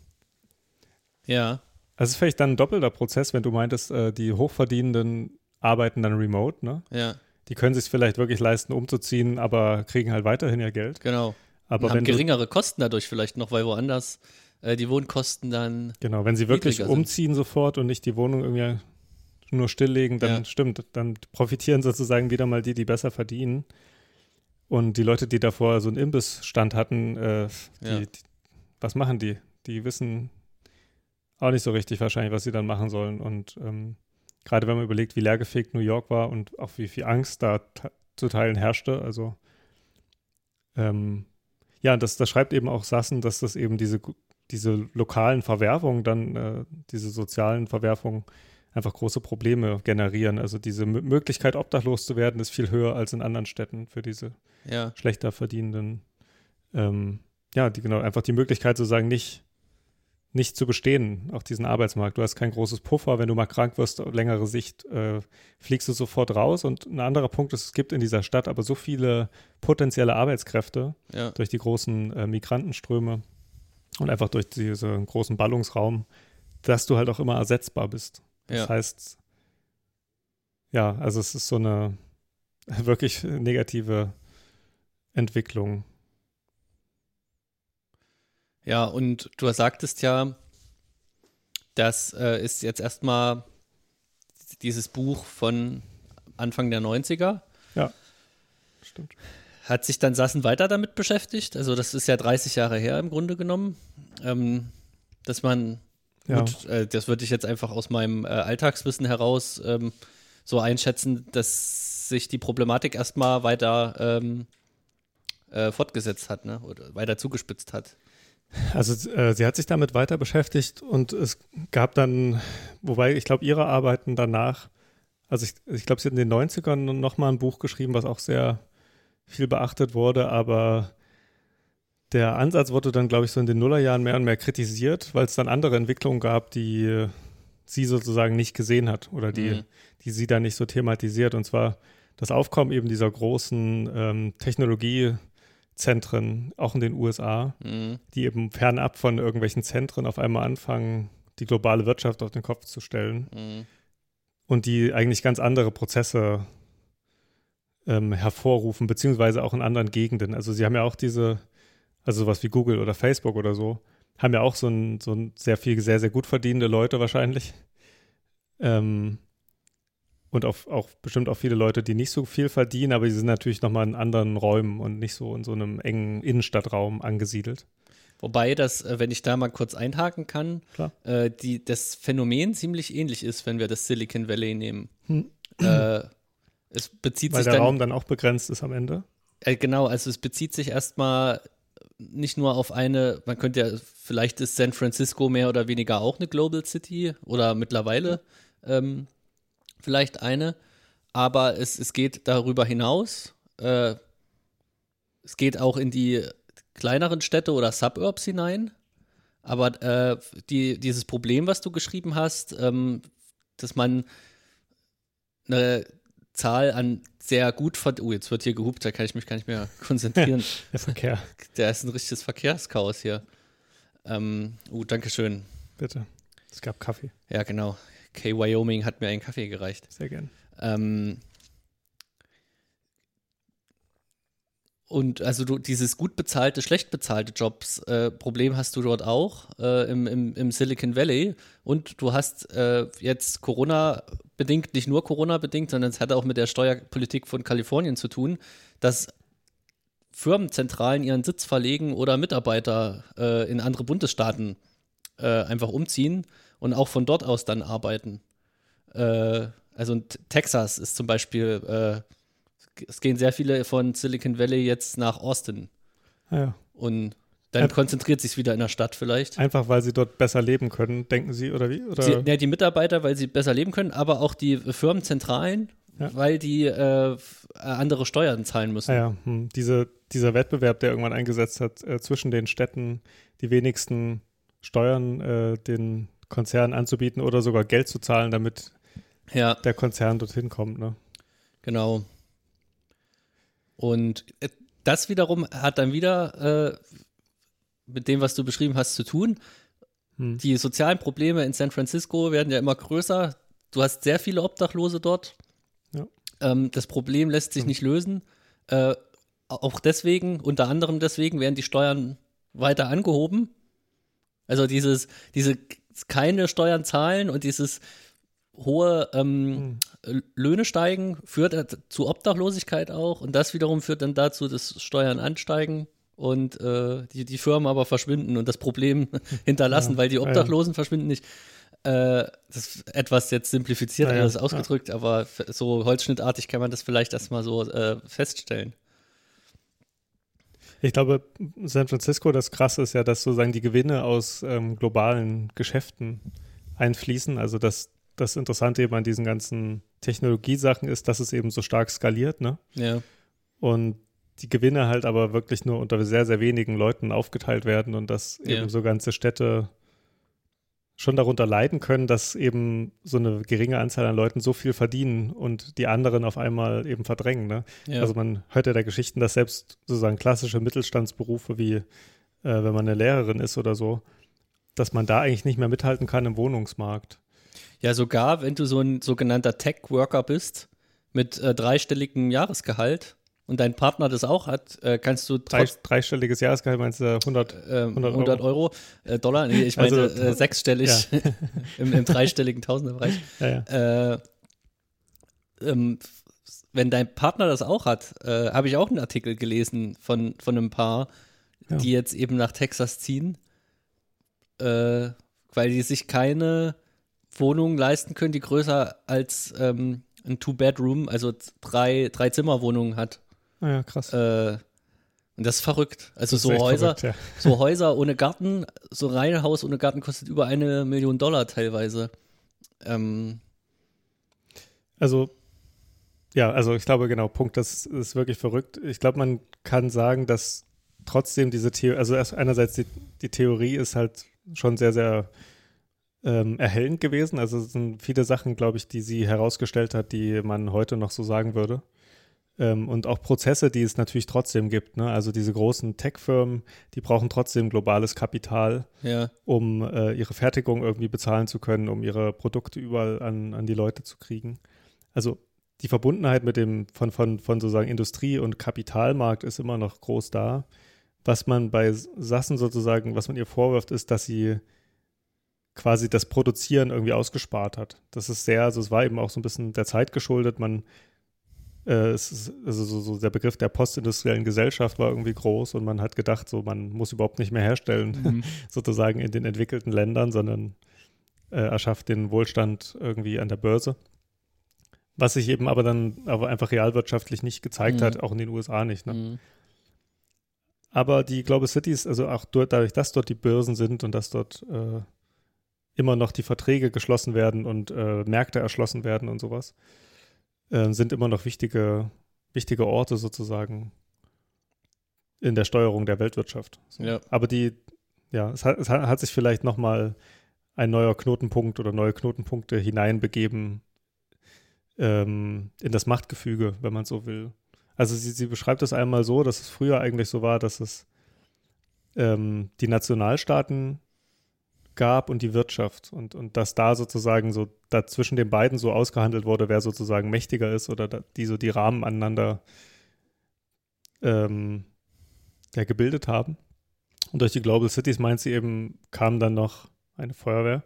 Ja. Also es ist vielleicht dann ein doppelter Prozess, wenn du meintest, äh, die Hochverdienenden arbeiten dann remote, ne? Ja. Die können sich vielleicht wirklich leisten, umzuziehen, aber kriegen halt weiterhin ihr Geld. Genau. Aber Und haben geringere Kosten dadurch vielleicht noch, weil woanders äh, die Wohnkosten dann. Genau, wenn sie wirklich umziehen sind. sofort und nicht die Wohnung irgendwie nur stilllegen, dann ja. stimmt, dann profitieren sozusagen wieder mal die, die besser verdienen. Und die Leute, die davor so einen Imbissstand hatten, äh, die, ja. die, was machen die? Die wissen auch nicht so richtig wahrscheinlich, was sie dann machen sollen. Und ähm, gerade wenn man überlegt, wie leergefegt New York war und auch wie viel Angst da zu Teilen herrschte, also ähm, ja, das, das schreibt eben auch Sassen, dass das eben diese, diese lokalen Verwerfungen dann, äh, diese sozialen Verwerfungen einfach große Probleme generieren. Also diese M Möglichkeit, obdachlos zu werden, ist viel höher als in anderen Städten für diese ja. schlechter verdienenden. Ähm, ja, die genau, einfach die Möglichkeit sozusagen nicht, nicht zu bestehen, auch diesen Arbeitsmarkt. Du hast kein großes Puffer, wenn du mal krank wirst, auf längere Sicht äh, fliegst du sofort raus. Und ein anderer Punkt ist, es gibt in dieser Stadt aber so viele potenzielle Arbeitskräfte ja. durch die großen äh, Migrantenströme und einfach durch diesen großen Ballungsraum, dass du halt auch immer ersetzbar bist. Das ja. heißt, ja, also es ist so eine wirklich negative Entwicklung. Ja, und du sagtest ja, das äh, ist jetzt erstmal dieses Buch von Anfang der 90er. Ja, stimmt. Hat sich dann Sassen weiter damit beschäftigt? Also, das ist ja 30 Jahre her im Grunde genommen, ähm, dass man ja. Gut, äh, das würde ich jetzt einfach aus meinem äh, Alltagswissen heraus ähm, so einschätzen, dass sich die Problematik erstmal weiter ähm, äh, fortgesetzt hat, ne? Oder weiter zugespitzt hat. Also äh, sie hat sich damit weiter beschäftigt und es gab dann, wobei ich glaube, ihre Arbeiten danach, also ich, ich glaube, sie hat in den 90ern nochmal ein Buch geschrieben, was auch sehr viel beachtet wurde, aber der Ansatz wurde dann, glaube ich, so in den Nullerjahren mehr und mehr kritisiert, weil es dann andere Entwicklungen gab, die sie sozusagen nicht gesehen hat oder die, mhm. die sie dann nicht so thematisiert. Und zwar das Aufkommen eben dieser großen ähm, Technologiezentren, auch in den USA, mhm. die eben fernab von irgendwelchen Zentren auf einmal anfangen, die globale Wirtschaft auf den Kopf zu stellen mhm. und die eigentlich ganz andere Prozesse ähm, hervorrufen, beziehungsweise auch in anderen Gegenden. Also sie haben ja auch diese also sowas wie Google oder Facebook oder so, haben ja auch so ein, so ein sehr viel, sehr, sehr gut verdienende Leute wahrscheinlich. Ähm, und auch, auch bestimmt auch viele Leute, die nicht so viel verdienen, aber die sind natürlich nochmal in anderen Räumen und nicht so in so einem engen Innenstadtraum angesiedelt. Wobei das, äh, wenn ich da mal kurz einhaken kann, äh, die, das Phänomen ziemlich ähnlich ist, wenn wir das Silicon Valley nehmen. Hm. Äh, es bezieht Weil sich der dann, Raum dann auch begrenzt ist am Ende. Äh, genau, also es bezieht sich erstmal nicht nur auf eine, man könnte ja, vielleicht ist San Francisco mehr oder weniger auch eine Global City oder mittlerweile ähm, vielleicht eine, aber es, es geht darüber hinaus. Äh, es geht auch in die kleineren Städte oder Suburbs hinein. Aber äh, die, dieses Problem, was du geschrieben hast, ähm, dass man eine Zahl an sehr gut verd Oh, jetzt wird hier gehupt, da kann ich mich gar nicht mehr konzentrieren. Der Verkehr. Der ist ein richtiges Verkehrschaos hier. Ähm, oh, danke schön. Bitte. Es gab Kaffee. Ja, genau. K Wyoming hat mir einen Kaffee gereicht. Sehr gern. Ähm, und also du dieses gut bezahlte, schlecht bezahlte Jobs äh, hast du dort auch äh, im, im, im Silicon Valley und du hast äh, jetzt Corona bedingt, nicht nur Corona bedingt, sondern es hat auch mit der Steuerpolitik von Kalifornien zu tun, dass Firmenzentralen ihren Sitz verlegen oder Mitarbeiter äh, in andere Bundesstaaten äh, einfach umziehen und auch von dort aus dann arbeiten. Äh, also Texas ist zum Beispiel, äh, es gehen sehr viele von Silicon Valley jetzt nach Austin. Ja. Und dann Ein konzentriert sich wieder in der Stadt vielleicht. Einfach weil sie dort besser leben können, denken Sie, oder wie? Oder? Sie, ja, die Mitarbeiter, weil sie besser leben können, aber auch die Firmenzentralen, ja. weil die äh, andere Steuern zahlen müssen. Ah ja, hm. Diese, dieser Wettbewerb, der irgendwann eingesetzt hat, äh, zwischen den Städten die wenigsten Steuern äh, den Konzernen anzubieten oder sogar Geld zu zahlen, damit ja. der Konzern dorthin kommt. Ne? Genau. Und äh, das wiederum hat dann wieder äh, mit dem, was du beschrieben hast, zu tun. Hm. Die sozialen Probleme in San Francisco werden ja immer größer. Du hast sehr viele Obdachlose dort. Ja. Ähm, das Problem lässt sich hm. nicht lösen. Äh, auch deswegen, unter anderem deswegen, werden die Steuern weiter angehoben. Also dieses, diese keine Steuern zahlen und dieses hohe ähm, hm. Löhne steigen führt zu Obdachlosigkeit auch und das wiederum führt dann dazu, dass Steuern ansteigen und äh, die, die Firmen aber verschwinden und das Problem hinterlassen, ja, weil die Obdachlosen ja. verschwinden nicht. Äh, das ist etwas jetzt simplifiziert ja, alles ausgedrückt, aber so holzschnittartig kann man das vielleicht erstmal so äh, feststellen. Ich glaube, San Francisco, das Krasse ist ja, dass sozusagen die Gewinne aus ähm, globalen Geschäften einfließen. Also das, das Interessante eben an diesen ganzen Technologiesachen ist, dass es eben so stark skaliert, ne? Ja. Und die Gewinne halt aber wirklich nur unter sehr, sehr wenigen Leuten aufgeteilt werden und dass ja. eben so ganze Städte schon darunter leiden können, dass eben so eine geringe Anzahl an Leuten so viel verdienen und die anderen auf einmal eben verdrängen. Ne? Ja. Also man hört ja der Geschichten, dass selbst sozusagen klassische Mittelstandsberufe wie äh, wenn man eine Lehrerin ist oder so, dass man da eigentlich nicht mehr mithalten kann im Wohnungsmarkt. Ja, sogar wenn du so ein sogenannter Tech-Worker bist mit äh, dreistelligem Jahresgehalt, und dein Partner das auch hat, äh, kannst du Drei, dreistelliges Jahresgehalt meinst du 100, 100, 100 Euro, Euro äh, Dollar, nee, ich meine also, äh, sechsstellig ja. im, im, dreistelligen Tausenderbereich. Ja, ja. Äh, ähm, wenn dein Partner das auch hat, äh, habe ich auch einen Artikel gelesen von, von einem Paar, die jetzt eben nach Texas ziehen, äh, weil die sich keine Wohnung leisten können, die größer als ähm, ein Two-Bedroom, also drei, drei Zimmerwohnungen hat. Ah ja, krass. Äh, und das ist verrückt. Also ist so Häuser, verrückt, ja. so Häuser ohne Garten, so rein Haus ohne Garten kostet über eine Million Dollar teilweise. Ähm, also ja, also ich glaube genau, Punkt, das ist wirklich verrückt. Ich glaube, man kann sagen, dass trotzdem diese Theorie, also einerseits die, die Theorie ist halt schon sehr, sehr ähm, erhellend gewesen. Also es sind viele Sachen, glaube ich, die sie herausgestellt hat, die man heute noch so sagen würde. Ähm, und auch Prozesse, die es natürlich trotzdem gibt. Ne? Also diese großen Tech-Firmen, die brauchen trotzdem globales Kapital, ja. um äh, ihre Fertigung irgendwie bezahlen zu können, um ihre Produkte überall an, an die Leute zu kriegen. Also die Verbundenheit mit dem von, von, von sozusagen Industrie- und Kapitalmarkt ist immer noch groß da. Was man bei Sassen sozusagen, was man ihr vorwirft, ist, dass sie quasi das Produzieren irgendwie ausgespart hat. Das ist sehr, also es war eben auch so ein bisschen der Zeit geschuldet. Man äh, ist, also so, so, der Begriff der postindustriellen Gesellschaft war irgendwie groß und man hat gedacht, so man muss überhaupt nicht mehr herstellen, mhm. sozusagen in den entwickelten Ländern, sondern äh, erschafft den Wohlstand irgendwie an der Börse. Was sich eben aber dann aber einfach realwirtschaftlich nicht gezeigt mhm. hat, auch in den USA nicht. Ne? Mhm. Aber die Global Cities, also auch dadurch, dass dort die Börsen sind und dass dort äh, immer noch die Verträge geschlossen werden und äh, Märkte erschlossen werden und sowas, äh, sind immer noch wichtige, wichtige Orte sozusagen in der Steuerung der Weltwirtschaft. So. Ja. Aber die, ja, es hat, es hat sich vielleicht nochmal ein neuer Knotenpunkt oder neue Knotenpunkte hineinbegeben ähm, in das Machtgefüge, wenn man so will. Also sie, sie beschreibt es einmal so, dass es früher eigentlich so war, dass es ähm, die Nationalstaaten gab und die Wirtschaft und, und dass da sozusagen so da zwischen den beiden so ausgehandelt wurde, wer sozusagen mächtiger ist oder da, die so die Rahmen aneinander ähm, ja, gebildet haben. Und durch die Global Cities meint sie eben, kam dann noch eine Feuerwehr.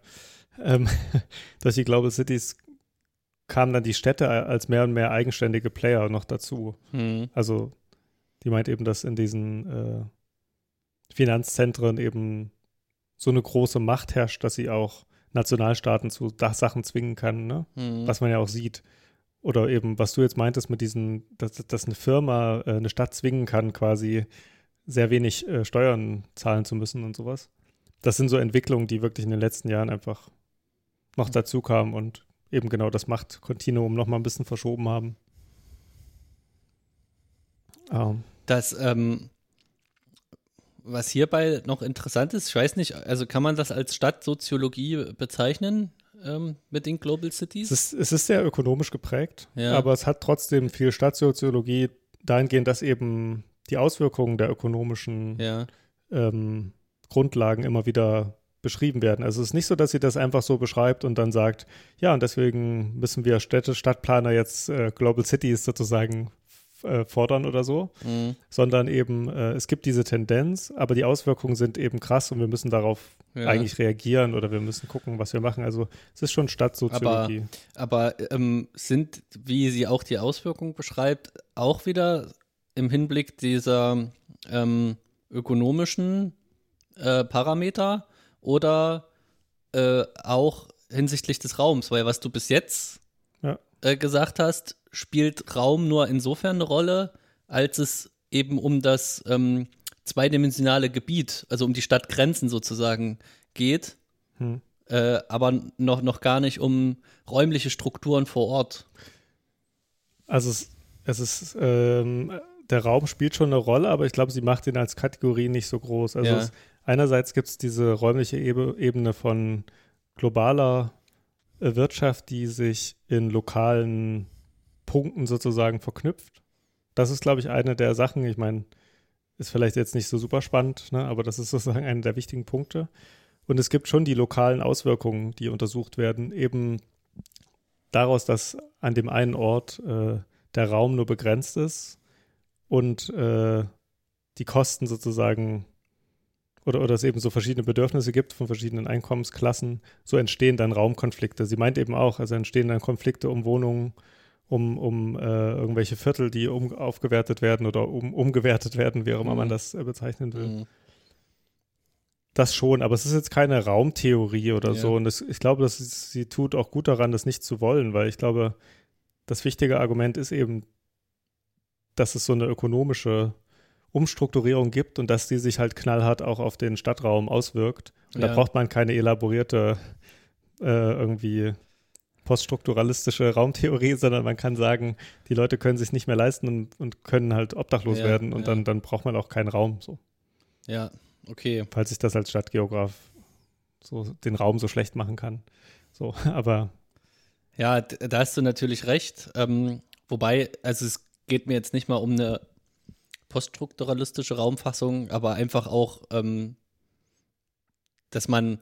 Ähm, durch die Global Cities kamen dann die Städte als mehr und mehr eigenständige Player noch dazu. Hm. Also die meint eben, dass in diesen äh, Finanzzentren eben so eine große Macht herrscht, dass sie auch Nationalstaaten zu Sachen zwingen kann, ne? Hm. was man ja auch sieht. Oder eben, was du jetzt meintest mit diesen, dass, dass eine Firma äh, eine Stadt zwingen kann, quasi sehr wenig äh, Steuern zahlen zu müssen und sowas. Das sind so Entwicklungen, die wirklich in den letzten Jahren einfach noch dazu kamen und eben genau das Machtkontinuum noch mal ein bisschen verschoben haben. Ähm, Das, ähm, was hierbei noch interessant ist, ich weiß nicht, also kann man das als Stadtsoziologie bezeichnen ähm, mit den Global Cities? es, ist, es ist sehr ökonomisch geprägt, Ja. aber es hat trotzdem viel Stadtsoziologie dahingehend, dass eben die Auswirkungen der ökonomischen ja. ähm, Grundlagen immer wieder beschrieben werden. Also es ist nicht so, dass sie das einfach so beschreibt und dann sagt, ja, und deswegen müssen wir Städte, Stadtplaner jetzt äh, Global Cities sozusagen äh, fordern oder so, Mhm. sondern eben äh, es gibt diese Tendenz, aber die Auswirkungen sind eben krass und wir müssen darauf Ja. eigentlich reagieren oder wir müssen gucken, was wir machen. Also es ist schon Stadtsoziologie. Aber ähm, sind, wie sie auch die Auswirkungen beschreibt, auch wieder im Hinblick dieser ähm, ökonomischen äh, Parameter oder äh, auch hinsichtlich des Raums? Weil was du bis jetzt Ja. äh, gesagt hast, spielt Raum nur insofern eine Rolle, als es eben um das ähm, zweidimensionale Gebiet, also um die Stadtgrenzen sozusagen geht, Hm. äh, aber noch, noch gar nicht um räumliche Strukturen vor Ort. Also es, es ist, ähm, der Raum spielt schon eine Rolle, aber ich glaube, sie macht ihn als Kategorie nicht so groß. Also Ja. es, einerseits gibt es diese räumliche Ebe, Ebene von globaler äh, Wirtschaft, die sich in lokalen Punkten sozusagen verknüpft. Das ist, glaube ich, eine der Sachen, ich meine, ist vielleicht jetzt nicht so super spannend, ne, aber das ist sozusagen einer der wichtigen Punkte. Und es gibt schon die lokalen Auswirkungen, die untersucht werden, eben daraus, dass an dem einen Ort äh, der Raum nur begrenzt ist und äh, die Kosten sozusagen oder, oder es eben so verschiedene Bedürfnisse gibt von verschiedenen Einkommensklassen, so entstehen dann Raumkonflikte. Sie meint eben auch, also entstehen dann Konflikte um Wohnungen, um, um äh, irgendwelche Viertel, die um, aufgewertet werden oder um, umgewertet werden, wie auch immer Mhm. man das äh, bezeichnen will. Mhm. Das schon, aber es ist jetzt keine Raumtheorie oder Ja. so. Und das, ich glaube, dass sie, sie tut auch gut daran, das nicht zu wollen, weil ich glaube, das wichtige Argument ist eben, dass es so eine ökonomische Umstrukturierung gibt und dass die sich halt knallhart auch auf den Stadtraum auswirkt. Und Ja. da braucht man keine elaborierte äh, irgendwie poststrukturalistische Raumtheorie, sondern man kann sagen, die Leute können sich nicht mehr leisten und, und können halt obdachlos Ja, werden und ja. dann, dann braucht man auch keinen Raum. So Ja, okay. falls ich das als Stadtgeograf so den Raum so schlecht machen kann. So, aber Ja, da hast du natürlich recht. Ähm, wobei, also es geht mir jetzt nicht mal um eine poststrukturalistische Raumfassung, aber einfach auch, ähm, dass man,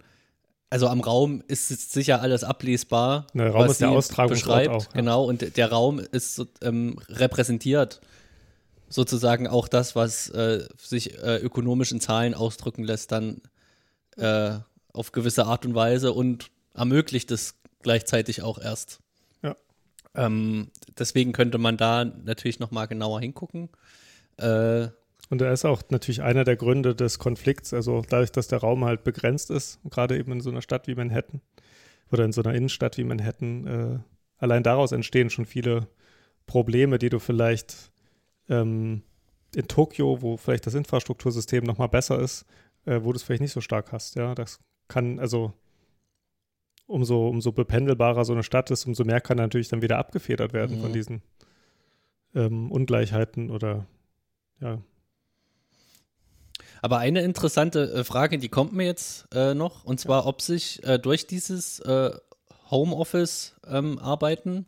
also am Raum ist sicher alles ablesbar. Ne, Raum was ist der Austragungsort beschreibt, auch, ja. Genau, und der Raum ist ähm, repräsentiert sozusagen auch das, was äh, sich äh, ökonomisch in Zahlen ausdrücken lässt, dann äh, auf gewisse Art und Weise und ermöglicht es gleichzeitig auch erst. Ja. Ähm, deswegen könnte man da natürlich noch mal genauer hingucken. Äh, und er ist auch natürlich einer der Gründe des Konflikts, also dadurch, dass der Raum halt begrenzt ist, gerade eben in so einer Stadt wie Manhattan oder in so einer Innenstadt wie Manhattan, äh, allein daraus entstehen schon viele Probleme, die du vielleicht ähm, in Tokio, wo vielleicht das Infrastruktursystem noch mal besser ist, äh, wo du es vielleicht nicht so stark hast. Ja, das kann also umso, umso bependelbarer so eine Stadt ist, umso mehr kann natürlich dann wieder abgefedert werden Mhm. von diesen ähm, Ungleichheiten oder ja. Aber eine interessante äh, Frage, die kommt mir jetzt äh, noch, und zwar, ob sich äh, durch dieses äh, Homeoffice-Arbeiten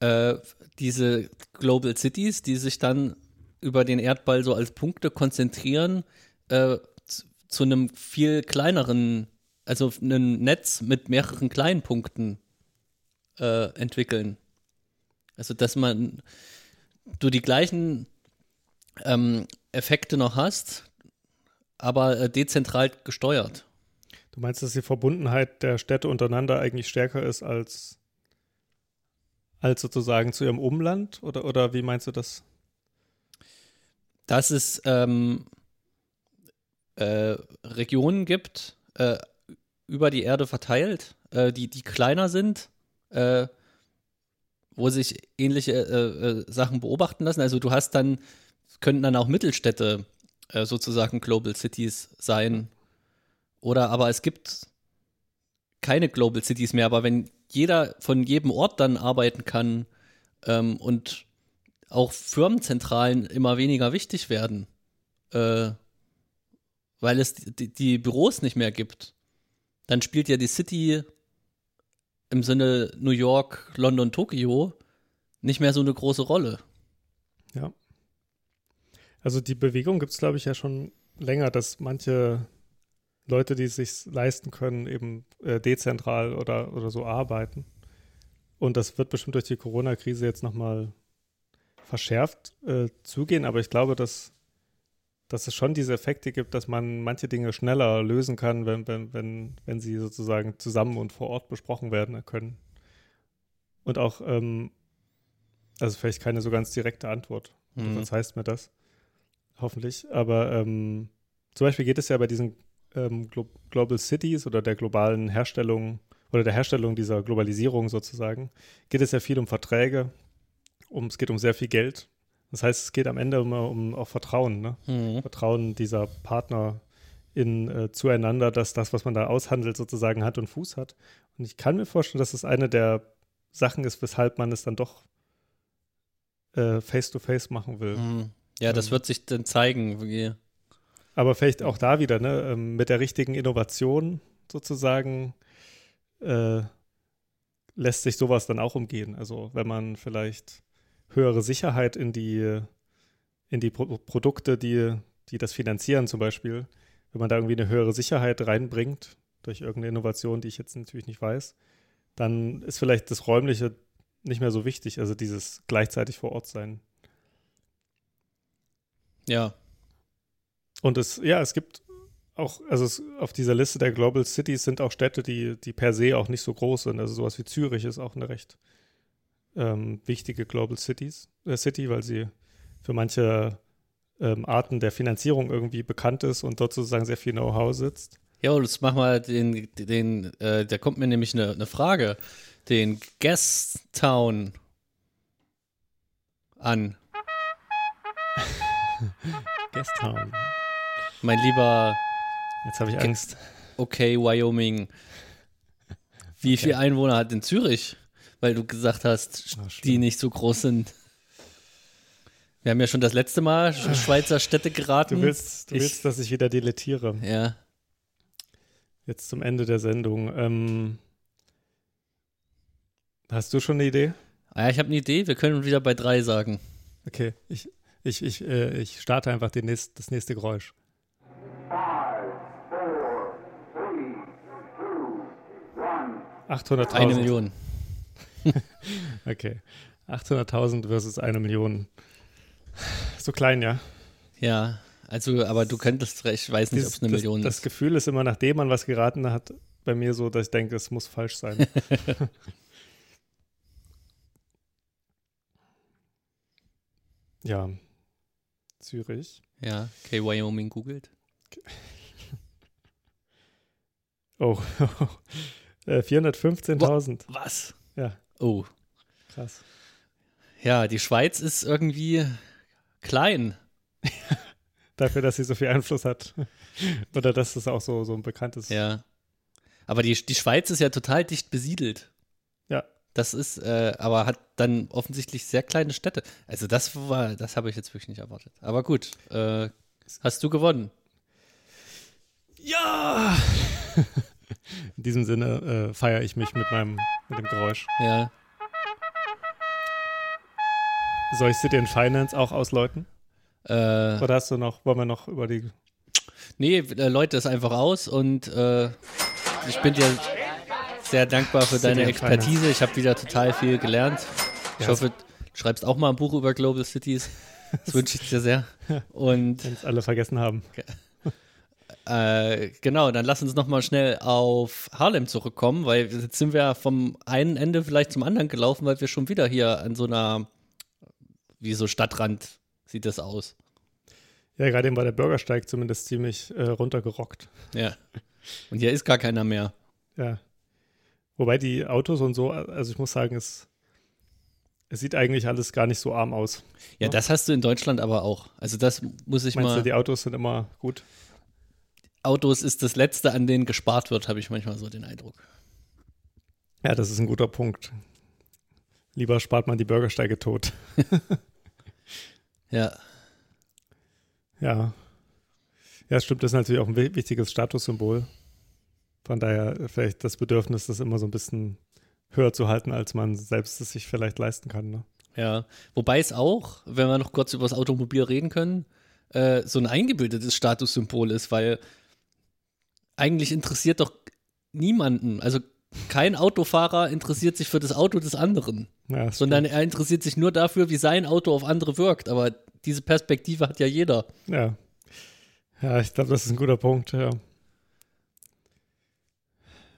äh, diese Global Cities, die sich dann über den Erdball so als Punkte konzentrieren, äh, zu, zu einem viel kleineren, also einem Netz mit mehreren kleinen Punkten entwickeln. Also dass man du die gleichen ähm, Effekte noch hast, aber äh, dezentral gesteuert. Du meinst, dass die Verbundenheit der Städte untereinander eigentlich stärker ist als, als sozusagen zu ihrem Umland? Oder, oder wie meinst du das? Dass es ähm, äh, Regionen gibt, äh, über die Erde verteilt, äh, die, die kleiner sind, äh, wo sich ähnliche äh, Sachen beobachten lassen. Also du hast dann, könnten dann auch Mittelstädte äh, sozusagen Global Cities sein. Oder aber es gibt keine Global Cities mehr, aber wenn jeder von jedem Ort dann arbeiten kann ähm, und auch Firmenzentralen immer weniger wichtig werden, äh, weil es die, die Büros nicht mehr gibt, dann spielt ja die City im Sinne New York, London, Tokio nicht mehr so eine große Rolle. Ja. Also die Bewegung gibt es, glaube ich, ja schon länger, dass manche Leute, die es sich leisten können, eben äh, dezentral oder, oder so arbeiten. Und das wird bestimmt durch die Corona-Krise jetzt nochmal verschärft äh, zugehen, aber ich glaube, dass dass es schon diese Effekte gibt, dass man manche Dinge schneller lösen kann, wenn, wenn, wenn, wenn sie sozusagen zusammen und vor Ort besprochen werden können. Und auch, ähm, also vielleicht keine so ganz direkte Antwort. Mhm. Was heißt mir das? Hoffentlich. Aber ähm, zum Beispiel geht es ja bei diesen ähm, Glo Global Cities oder der globalen Herstellung oder der Herstellung dieser Globalisierung sozusagen, geht es ja viel um Verträge. Um, es geht um sehr viel Geld das heißt, es geht am Ende immer um auch Vertrauen, ne? Mhm. Vertrauen dieser Partner in, äh, zueinander, dass das, was man da aushandelt, sozusagen Hand und Fuß hat. Und ich kann mir vorstellen, dass es eine der Sachen ist, weshalb man es dann doch äh, face-to-face -face machen will. Mhm. Ja, das ähm, wird sich dann zeigen. Wie aber vielleicht auch da wieder, ne, ähm, mit der richtigen Innovation sozusagen äh, lässt sich sowas dann auch umgehen. Also wenn man vielleicht höhere Sicherheit in die, in die Pro Produkte, die, die das finanzieren zum Beispiel. Wenn man da irgendwie eine höhere Sicherheit reinbringt, durch irgendeine Innovation, die ich jetzt natürlich nicht weiß, dann ist vielleicht das Räumliche nicht mehr so wichtig, also dieses gleichzeitig vor Ort sein. Ja. Und es, ja, es gibt auch, also es, auf dieser Liste der Global Cities sind auch Städte, die, die per se auch nicht so groß sind. Also sowas wie Zürich ist auch eine recht ähm, wichtige Global Cities, äh, City, weil sie für manche ähm, Arten der Finanzierung irgendwie bekannt ist und dort sozusagen sehr viel Know-how sitzt. Ja, jetzt mach mal den, den, äh, da kommt mir nämlich eine, eine Frage, den Guest Town an. Guest Town. Mein lieber. Jetzt habe ich Angst. Okay, Wyoming. Wie okay. viele Einwohner hat denn Zürich? weil du gesagt hast, Ach, die nicht so groß sind. Wir haben ja schon das letzte Mal Schweizer Städte geraten. Du willst, du ich, willst dass ich wieder deletiere. Ja. Jetzt zum Ende der Sendung. Ähm, hast du schon eine Idee? Ah ja, ich habe eine Idee. Wir können wieder bei drei sagen. Okay, ich, ich, ich, äh, ich starte einfach nächst, das nächste Geräusch. 800.000. Eine Million. okay. 800.000 versus eine Million. So klein, ja. Ja, also, aber du könntest recht, ich weiß nicht, ob es eine das, Million das ist. Das Gefühl ist immer, nachdem man was geraten hat, bei mir so, dass ich denke, es muss falsch sein. ja. Zürich. Ja, okay, Wyoming googelt. Oh, 415.000. Äh, was? Ja. Oh. Krass. Ja, die Schweiz ist irgendwie klein. Dafür, dass sie so viel Einfluss hat. Oder dass es auch so, so ein bekanntes. Ja. Aber die, die Schweiz ist ja total dicht besiedelt. Ja. Das ist, äh, aber hat dann offensichtlich sehr kleine Städte. Also das war, das habe ich jetzt wirklich nicht erwartet. Aber gut, äh, hast du gewonnen? Ja! In diesem Sinne äh, feiere ich mich mit meinem mit dem Geräusch. Ja. Soll ich City in Finance auch ausläuten? Äh, Oder hast du noch, wollen wir noch über die. nee, äh, Leute es einfach aus und äh, ich bin dir sehr dankbar für deine and Expertise. Ich habe wieder total viel gelernt. Ich Ja, hoffe, du schreibst auch mal ein Buch über Global Cities. Das wünsche ich dir sehr. Und Wenn es alle vergessen haben. Äh, genau, dann lass uns nochmal schnell auf Harlem zurückkommen, weil jetzt sind wir vom einen Ende vielleicht zum anderen gelaufen, weil wir schon wieder hier an so einer, wie so Stadtrand sieht das aus. Ja, gerade eben war der Bürgersteig zumindest ziemlich äh, runtergerockt. Ja. Und hier ist gar keiner mehr. Ja. Wobei die Autos und so, also ich muss sagen, es, es sieht eigentlich alles gar nicht so arm aus. Ja, Ja. das hast du in Deutschland aber auch. Also das muss ich Meinst mal. du, die Autos sind immer gut? Autos ist das Letzte, an denen gespart wird, habe ich manchmal so den Eindruck. Ja, das ist ein guter Punkt. Lieber spart man die Bürgersteige tot. Ja, Ja. Ja, stimmt, das ist natürlich auch ein wi- wichtiges Statussymbol. Von daher vielleicht das Bedürfnis, das immer so ein bisschen höher zu halten, als man selbst es sich vielleicht leisten kann. Ne? ja. Wobei es auch, wenn wir noch kurz über das Automobil reden können, äh, so ein eingebildetes Statussymbol ist, weil eigentlich interessiert doch niemanden, also kein Autofahrer interessiert sich für das Auto des anderen, Ja, sondern er interessiert sich nur dafür, wie sein Auto auf andere wirkt. Aber diese Perspektive hat ja jeder. Ja. Ja, ich glaube, das ist ein guter Punkt, ja.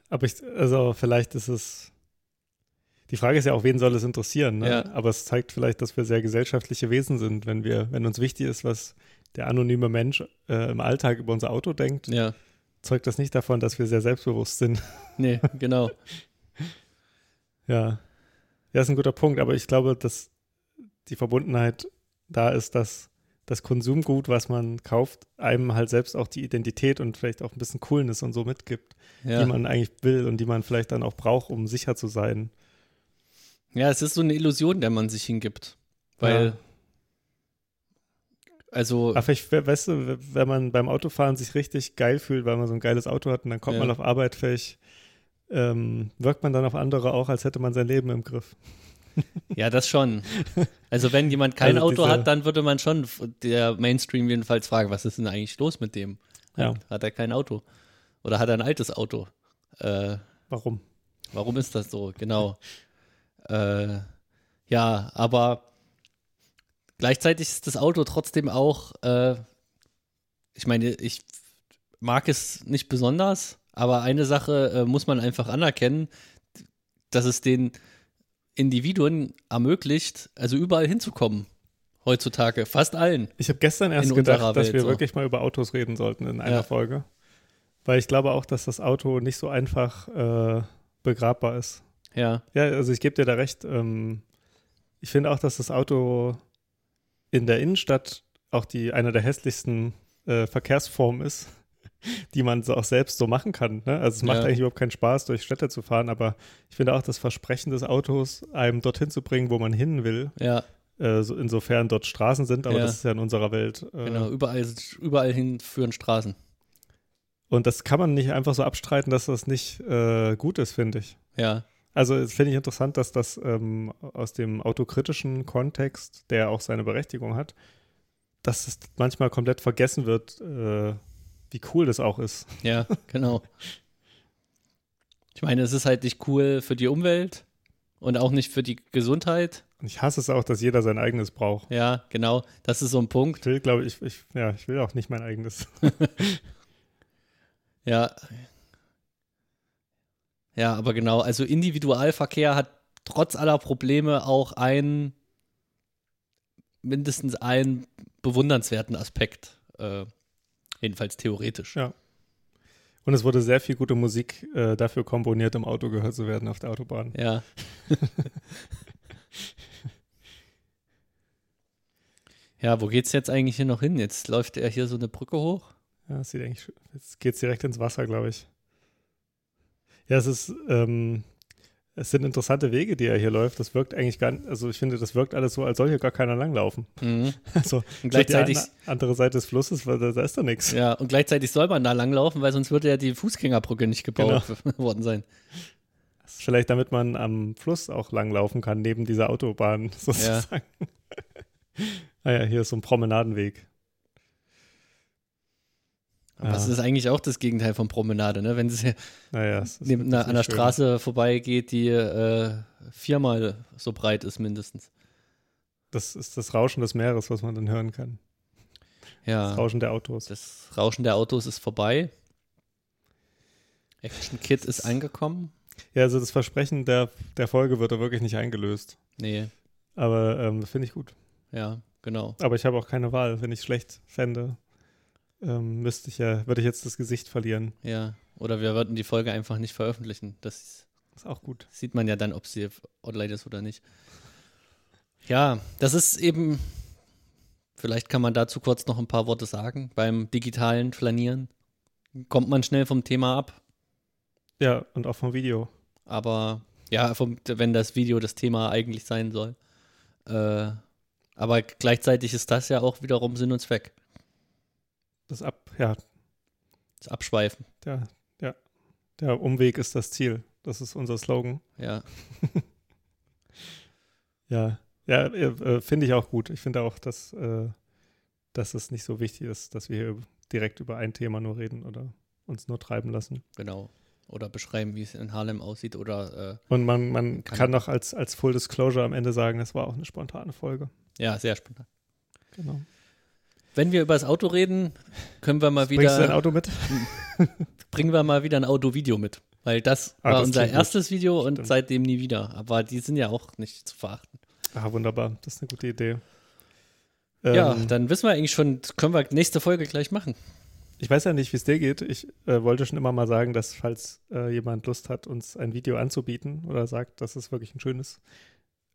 Aber ich, also vielleicht ist es. Die Frage ist ja auch, wen soll es interessieren? Ne? Ja. Aber es zeigt vielleicht, dass wir sehr gesellschaftliche Wesen sind, wenn wir, wenn uns wichtig ist, was der anonyme Mensch äh, im Alltag über unser Auto denkt, Ja, zeugt das nicht davon, dass wir sehr selbstbewusst sind. nee, genau. Ja. Ja, ist ein guter Punkt, aber ich glaube, dass die Verbundenheit da ist, dass das Konsumgut, was man kauft, einem halt selbst auch die Identität und vielleicht auch ein bisschen Coolness und so mitgibt, Ja. die man eigentlich will und die man vielleicht dann auch braucht, um sicher zu sein. ja, es ist so eine Illusion, der man sich hingibt. Weil, Ja. also, Aber vielleicht, we- weißt du, wenn man beim Autofahren sich richtig geil fühlt, weil man so ein geiles Auto hat und dann kommt Ja. man auf Arbeit, vielleicht ähm, wirkt man dann auf andere auch, als hätte man sein Leben im Griff. Ja, das schon. Also, wenn jemand kein Also Auto diese- hat, dann würde man schon der Mainstream jedenfalls fragen, was ist denn eigentlich los mit dem? Ja. Hat er kein Auto? Oder hat er ein altes Auto? Äh, Warum? Warum ist das so? Genau. äh, ja, aber gleichzeitig ist das Auto trotzdem auch, äh, ich meine, ich mag es nicht besonders, aber eine Sache äh, muss man einfach anerkennen, dass es den Individuen ermöglicht, also überall hinzukommen. Heutzutage, fast allen. Ich habe gestern erst gedacht, dass Welt wir so. wirklich mal über Autos reden sollten in einer Ja. Folge. Weil ich glaube auch, dass das Auto nicht so einfach äh, begrabbar ist. Ja, Ja, also ich gebe dir da recht. Ähm, ich finde auch, dass das Auto in der Innenstadt auch die eine der hässlichsten äh, Verkehrsformen ist, die man so auch selbst so machen kann. Ne? Also es macht Ja. eigentlich überhaupt keinen Spaß, durch Städte zu fahren, aber ich finde auch das Versprechen des Autos, einem dorthin zu bringen, wo man hin will, ja, äh, so, insofern dort Straßen sind, aber Ja. das ist ja in unserer Welt. Äh, genau. Überall, überall hin führen Straßen. Und das kann man nicht einfach so abstreiten, dass das nicht äh, gut ist, finde ich. Ja, Also es finde ich interessant, dass das ähm, aus dem autokritischen Kontext, der auch seine Berechtigung hat, dass es manchmal komplett vergessen wird, äh, wie cool das auch ist. Ja, genau. Ich meine, es ist halt nicht cool für die Umwelt und auch nicht für die Gesundheit. Und ich hasse es auch, dass jeder sein eigenes braucht. Ja, genau. Das ist so ein Punkt. Ich will, glaube ich, ich, ja, ich will auch nicht mein eigenes. Ja. Ja, aber genau. Also Individualverkehr hat trotz aller Probleme auch einen, mindestens einen bewundernswerten Aspekt. Äh, jedenfalls theoretisch. Ja. Und es wurde sehr viel gute Musik äh, dafür komponiert, im Auto gehört zu werden auf der Autobahn. Ja. ja, wo geht's jetzt eigentlich hier noch hin? Jetzt läuft er hier so eine Brücke hoch. Ja, es sieht eigentlich, jetzt geht es direkt ins Wasser, glaube ich. Ja, es ist, ähm, es sind interessante Wege, die er hier läuft. Das wirkt eigentlich gar nicht, also ich finde, das wirkt alles so, als soll hier gar keiner langlaufen. Mhm. Also, Und gleichzeitig, die an, andere Seite des Flusses, weil da, da ist doch nichts. ja, und gleichzeitig soll man da langlaufen, weil sonst würde ja die Fußgängerbrücke nicht gebaut worden sein. Vielleicht damit man am Fluss auch langlaufen kann, neben dieser Autobahn sozusagen. Ja. ah ja, hier ist so ein Promenadenweg. Aber es ist eigentlich auch das Gegenteil von Promenade, ne? Wenn sie naja, neben einer, an der schön. Straße vorbeigeht, die äh, viermal so breit ist mindestens. Das ist das Rauschen des Meeres, was man dann hören kann. Ja. Das Rauschen der Autos. Das Rauschen der Autos ist vorbei. Action Kit ist angekommen. Ja, also das Versprechen der, der Folge wird da wirklich nicht eingelöst. Nee. Aber ähm, finde ich gut. Ja, genau. Aber ich habe auch keine Wahl. Wenn ich schlecht fände, ähm, müsste ich ja, würde ich jetzt das Gesicht verlieren. Ja. Oder wir würden die Folge einfach nicht veröffentlichen. Das ist auch gut. Sieht man ja dann, ob sie online ist oder nicht. Ja, das ist eben, vielleicht kann man dazu kurz noch ein paar Worte sagen. Beim digitalen Flanieren kommt man schnell vom Thema ab. Ja, und auch vom Video. Aber ja, vom, wenn das Video das Thema eigentlich sein soll. Äh, aber gleichzeitig ist das ja auch wiederum Sinn und Zweck. Das Ab, ja. Das Abschweifen. Der, ja. Der Umweg ist das Ziel. Das ist unser Slogan. Ja. ja. Ja, äh, finde ich auch gut. Ich finde auch, dass, äh, dass es nicht so wichtig ist, dass wir hier direkt über ein Thema nur reden oder uns nur treiben lassen. Genau. Oder beschreiben, wie es in Harlem aussieht. Oder, äh, Und man, man kann, kann noch als, als Full Disclosure am Ende sagen, es war auch eine spontane Folge. Ja, sehr spontan. Genau. Wenn wir über das Auto reden, können wir mal Was wieder. Bringst du ein Auto mit? bringen wir mal wieder ein Auto-Video mit. Weil das ah, war das unser erstes gut. Video und Stimmt. seitdem nie wieder. Aber die sind ja auch nicht zu verachten. Ah, wunderbar. Das ist eine gute Idee. Ja, ähm, dann wissen wir eigentlich schon, können wir nächste Folge gleich machen. Ich weiß ja nicht, wie es dir geht. Ich äh, wollte schon immer mal sagen, dass falls äh, jemand Lust hat, uns ein Video anzubieten oder sagt, das ist wirklich ein schönes,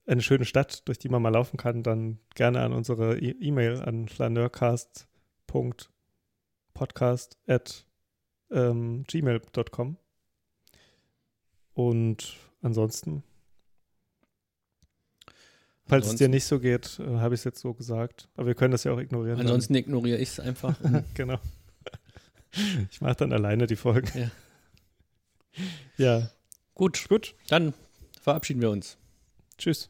eine schöne Stadt, durch die man mal laufen kann, dann gerne an unsere e- E-Mail an flaneurcast.podcast at ähm, gmail.com. Und ansonsten Falls es dir nicht so geht, äh, habe ich es jetzt so gesagt. Aber wir können das ja auch ignorieren. Ansonsten dann. ignoriere ich es einfach. genau. Ich mache dann alleine die Folgen. Ja. ja. Gut. Gut. Dann verabschieden wir uns. Tschüss.